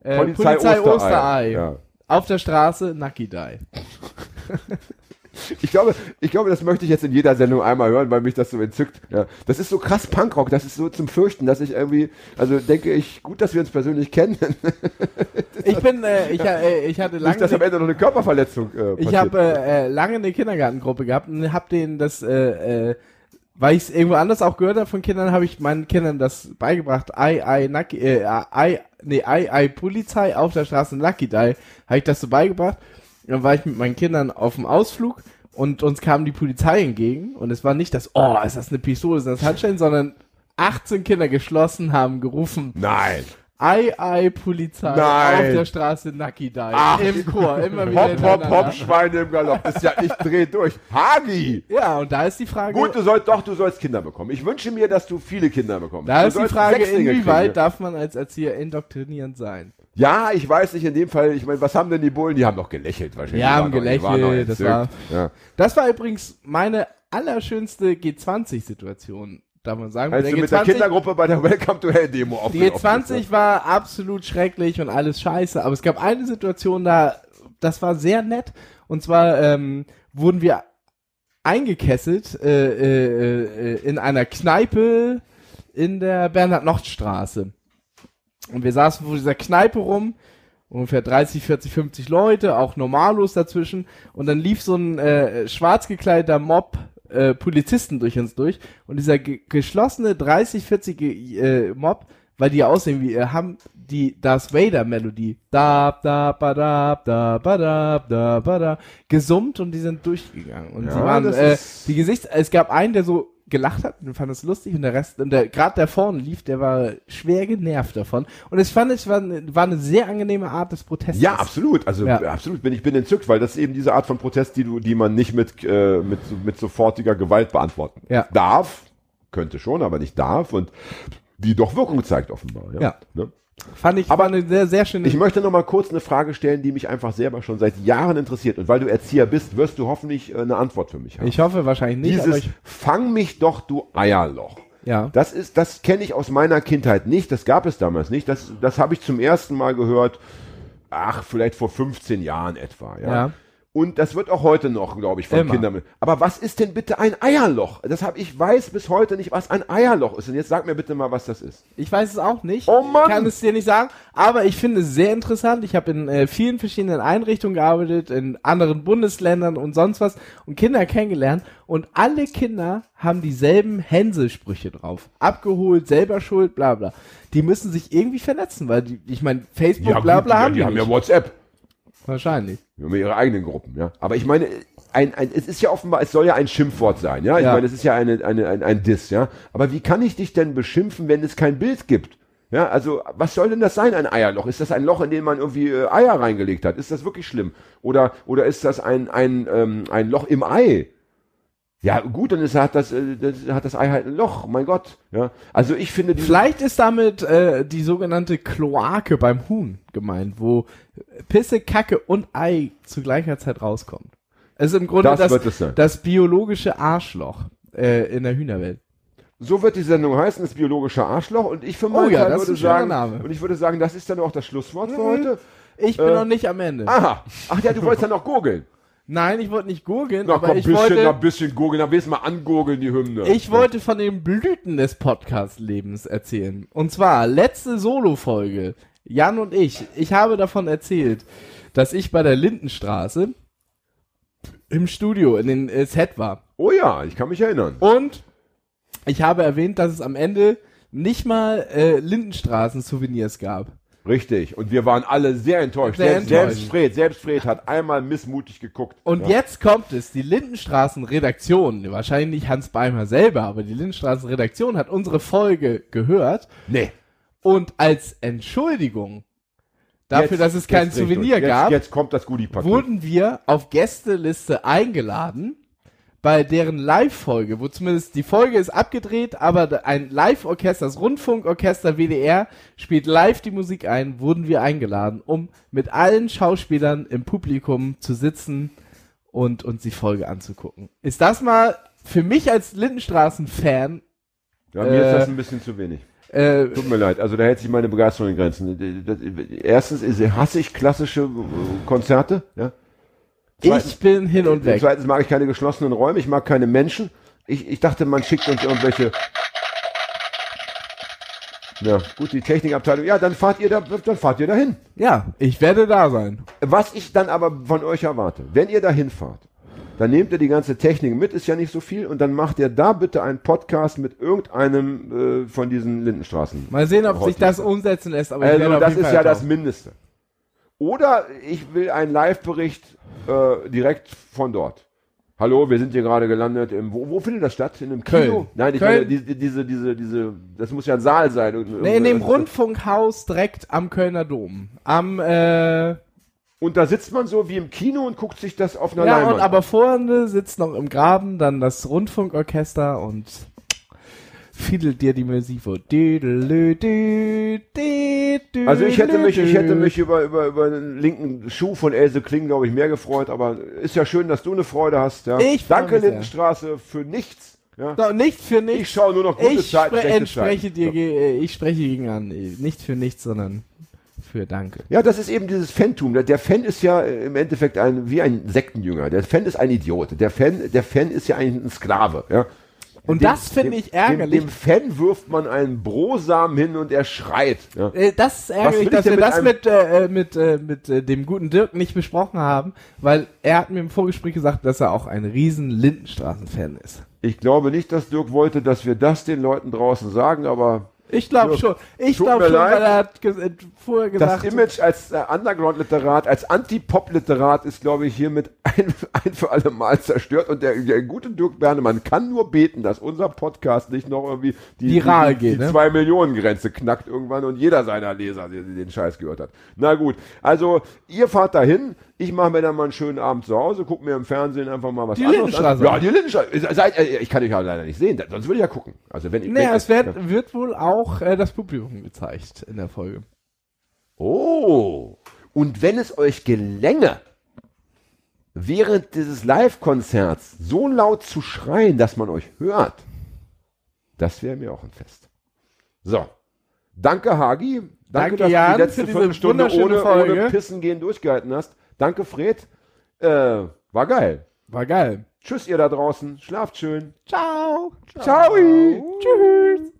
äh, Polizei, Polizei, Osterei. Osterei. Ja. Auf der Straße, Nucky Die. [LAUGHS] Ich glaube, ich glaube, das möchte ich jetzt in jeder Sendung einmal hören, weil mich das so entzückt. Ja. Das ist so krass Punkrock, das ist so zum Fürchten, dass ich irgendwie, also denke ich, gut, dass wir uns persönlich kennen, [LAUGHS] Ich bin, äh, ich, äh, ich hatte lange, [LAUGHS] nicht, dass am Ende noch eine Körperverletzung äh, ich habe äh, äh, lange eine Kindergartengruppe gehabt und hab denen das, äh, äh, weil ich es irgendwo anders auch gehört habe von Kindern, habe ich meinen Kindern das beigebracht. Ei, ei, Nucky, äh, ei, nee, ei, ei, Polizei auf der Straße, Lucky Die, habe ich das so beigebracht. Dann war ich mit meinen Kindern auf dem Ausflug und uns kam die Polizei entgegen und es war nicht das, oh, ist das eine Pistole, ist das Handschellen, sondern 18 Kinder geschlossen haben gerufen, Nein. Ei, ei, Polizei Nein. auf der Straße, Die. Ach. Im Chor, immer wieder Hopp, hopp, hopp, Schweine im Galopp. Das ist ja, ich dreh durch. Hagi! Ja, und da ist die Frage, Gut, du sollst, doch, du sollst Kinder bekommen. Ich wünsche mir, dass du viele Kinder bekommst. da du ist die Frage, inwieweit darf man als Erzieher indoktrinierend sein? Ja, ich weiß nicht, in dem Fall, ich meine, was haben denn die Bullen? Die haben doch gelächelt wahrscheinlich. Die haben gelächelt, doch das war- Ja. Das war übrigens meine allerschönste G20-Situation, darf man sagen. Als du mit der Kindergruppe bei der Welcome to Hell Demo ne? G20 war absolut schrecklich und alles scheiße, aber es gab eine Situation da, das war sehr nett, und zwar ähm, wurden wir eingekesselt äh, äh, äh, in einer Kneipe in der Bernhard-Nocht-Straße. Und wir saßen vor dieser Kneipe rum, ungefähr 30, 40, 50 Leute, auch normallos dazwischen, und dann lief so ein äh, schwarz gekleideter Mob äh, Polizisten durch uns durch. Und dieser ge geschlossene 30, 40 äh, Mob, weil die aussehen wie, äh, haben die Darth Vader Melodie da da ba da da ba da da ba da. Gesummt und die sind durchgegangen. Und Ja, sie waren äh, die Gesichts es gab einen der so gelacht hat und fand es lustig und der Rest und der gerade der vorne lief der war schwer genervt davon und ich fand es war, eine- war eine sehr angenehme Art des Protestes Ja, absolut. Also Ja. absolut bin ich bin entzückt, weil das ist eben diese Art von Protest, die du, die man nicht mit äh, mit mit sofortiger Gewalt beantworten Ja. darf, könnte schon, aber nicht darf und die doch Wirkung zeigt offenbar. Ja. Ja. Ne? Fand ich Aber eine sehr sehr schöne Ich möchte noch mal kurz eine Frage stellen, die mich einfach selber schon seit Jahren interessiert. Und weil du Erzieher bist, wirst du hoffentlich äh, eine antwort für mich haben. ich hoffe wahrscheinlich nicht Dieses ich, Fang mich doch, du Eierloch. ja Das ist, das kenne ich aus meiner Kindheit nicht. Das gab es damals nicht. Das, das habe ich zum ersten Mal gehört. Ach, vielleicht vor 15 Jahren etwa. Ja. Ja. Und das wird auch heute noch, glaube ich, von Immer. Kindern. Aber was ist denn bitte ein Eierloch? Das habe ich weiß bis heute nicht, was ein Eierloch ist. Und jetzt sag mir bitte mal, was das ist. Ich weiß es auch nicht. Oh Mann! Kann es dir nicht sagen. Aber ich finde es sehr interessant. Ich habe in äh, vielen verschiedenen Einrichtungen gearbeitet, in anderen Bundesländern und sonst was und Kinder kennengelernt. Und alle Kinder haben dieselben Hänselsprüche drauf. Abgeholt, selber schuld, bla bla. Die müssen sich irgendwie vernetzen, weil die, ich meine, Facebook, bla bla haben die, die, haben ja. WhatsApp. Wahrscheinlich. Ja ihre eigenen Gruppen, ja. Aber ich meine, ein, ein, es ist ja offenbar, es soll ja ein Schimpfwort sein, ja. Ich Ja. meine, es ist ja eine, eine, ein, ein Diss, ja. Aber wie kann ich dich denn beschimpfen, wenn es kein Bild gibt? Ja, also was soll denn das sein, ein Eierloch? Ist das ein Loch, in dem man irgendwie äh, Eier reingelegt hat? Ist das wirklich schlimm? Oder, oder ist das ein, ein, ähm, ein Loch im Ei? Ja, gut, dann ist, hat, das, äh, das, hat das Ei halt ein Loch, mein Gott. Ja, also ich finde. Vielleicht ist damit äh, die sogenannte Kloake beim Huhn gemeint, wo Pisse, Kacke und Ei zu gleicher Zeit rauskommt. Es ist im Grunde Das das, das biologische Arschloch äh, in der Hühnerwelt. So wird die Sendung heißen, das biologische Arschloch. Und ich für Oh meinen ja, das ist würde sagen, Name. und ich würde sagen, das ist dann auch das Schlusswort für Mhm. heute. Ich bin Äh, noch nicht am Ende. Aha. Ach ja, du wolltest dann noch gurgeln. Nein, ich wollte nicht gurgeln, Na aber komm, ich bisschen, wollte, bisschen gurgeln, dann willst du mal angurgeln, die Hymne. ich wollte von den Blüten des Podcast-Lebens erzählen. Und zwar letzte Solo-Folge. Jan und ich. Ich habe davon erzählt, dass ich bei der Lindenstraße im Studio in den äh, Set war. Oh ja, ich kann mich erinnern. Und ich habe erwähnt, dass es am Ende nicht mal äh, Lindenstraßen-Souvenirs gab. Richtig. Und wir waren alle sehr enttäuscht. Sehr selbst, enttäuscht. selbst Fred, selbst Fred hat einmal missmutig geguckt. Und ja. jetzt kommt es, die Lindenstraßen-Redaktion, wahrscheinlich nicht Hans Beimer selber, aber die Lindenstraßen-Redaktion hat unsere Folge gehört Nee. und als Entschuldigung dafür, Jetzt- dass es kein. Souvenir jetzt, gab, Jetzt kommt das Goodie-Paket. wurden wir auf Gästeliste eingeladen bei deren Live-Folge, wo zumindest die Folge ist abgedreht, aber ein Live-Orchester, das Rundfunkorchester WDR spielt live die Musik ein, wurden wir eingeladen, um mit allen Schauspielern im Publikum zu sitzen und uns die Folge anzugucken. Ist das mal für mich als Lindenstraßen-Fan, Ja, mir ist Äh, das ein bisschen zu wenig. äh, Tut mir leid, also da hält sich meine Begeisterung in Grenzen. Das- Erstens ist, hasse ich klassische äh, Konzerte. Ja? Zweitens- ich bin hin und weg. Zweitens mag ich keine geschlossenen Räume, ich mag keine Menschen. Ich, ich dachte, man schickt uns irgendwelche. Ja, gut, die Technikabteilung. Ja, dann fahrt ihr da, dann fahrt ihr dahin. Ja, ich werde da sein. Was ich dann aber von euch erwarte, wenn ihr dahin fahrt, dann nehmt ihr die ganze Technik mit, ist ja nicht so viel, und dann macht ihr da bitte einen Podcast mit irgendeinem äh, von diesen Lindenstraßen. Mal sehen, ob sich das umsetzen lässt, aber ich Also das ist ja das tauchen. Mindeste. Oder ich will einen Live-Bericht äh, direkt von dort. Hallo, wir sind hier gerade gelandet im, wo, wo findet das statt? In einem Köln. Kino? Nein, ich Köln. meine, die, die, diese, diese, diese, das muss ja ein Saal sein. Nee, in dem Rundfunkhaus direkt am Kölner Dom. Am, äh, Und da sitzt man so wie im Kino und guckt sich das auf einer ja, Leinwand und aber vorne sitzt noch im Graben dann das Rundfunkorchester und dü, Also ich hätte mich, ich hätte mich über, über, über den linken Schuh von Else Kling, glaube ich, mehr gefreut, aber ist ja schön, dass du eine Freude hast. Ja. Ich Danke. Lindenstraße, für nichts. Ja. So, nicht für nichts. Ich schaue nur noch gute ich Zeiten, entspreche Zeiten. dir, ge- äh, ich spreche gegen an. Nicht für nichts, sondern für Danke. Ja, das ist eben dieses Fantum. Der- Fan ist ja äh, im Endeffekt ein, wie ein Sektenjünger. Der Fan ist ein Idiot. Der Fan, der Fan ist ja ein, ein Sklave. Ja. Und Dem- das finde ich ärgerlich. Dem, dem Fan wirft man einen Brosamen hin und er schreit. Ja. Äh, Das ist ärgerlich, ich dass wir mit das mit, äh, mit, äh, mit äh, dem guten Dirk nicht besprochen haben, weil er hat mir im Vorgespräch gesagt, dass er auch ein riesen Lindenstraßen-Fan ist. Ich glaube nicht, dass Dirk wollte, dass wir das den Leuten draußen sagen, aber Ich glaube schon. Ich glaube schon, leid. weil er hat ges äh, vorher das gesagt Image als äh, Underground-Literat, als Anti-Pop-Literat ist, glaube ich, hiermit [LAUGHS] ein, ein für alle Mal zerstört. Und der, der gute Dirk Bernemann kann nur beten, dass unser Podcast nicht noch irgendwie die, Viral die, geht, die ne? zwei Millionen Grenze knackt irgendwann und jeder seiner Leser den, den Scheiß gehört hat. Na gut, also ihr fahrt dahin. Ich mache mir dann mal einen schönen Abend zu Hause, guck mir im Fernsehen einfach mal was Die anderes Lindenstraße. an. Ja, die Lindenstraße. Äh, ich kann euch ja leider nicht sehen, sonst würde ich ja gucken. Also wenn ich, Naja, wenn, es wird, wird wohl auch äh, das Publikum gezeigt in der Folge. Oh, und wenn es euch gelänge, während dieses Live-Konzerts so laut zu schreien, dass man euch hört, das wäre mir auch ein Fest. So, danke Hagi, danke, Danke, dass Jan, du die letzte Viertelstunde ohne, ohne Pissen gehen durchgehalten hast. Danke Fred, äh, war geil. War geil. Tschüss ihr da draußen, schlaft schön. Ciao. Ciao. Tschüss.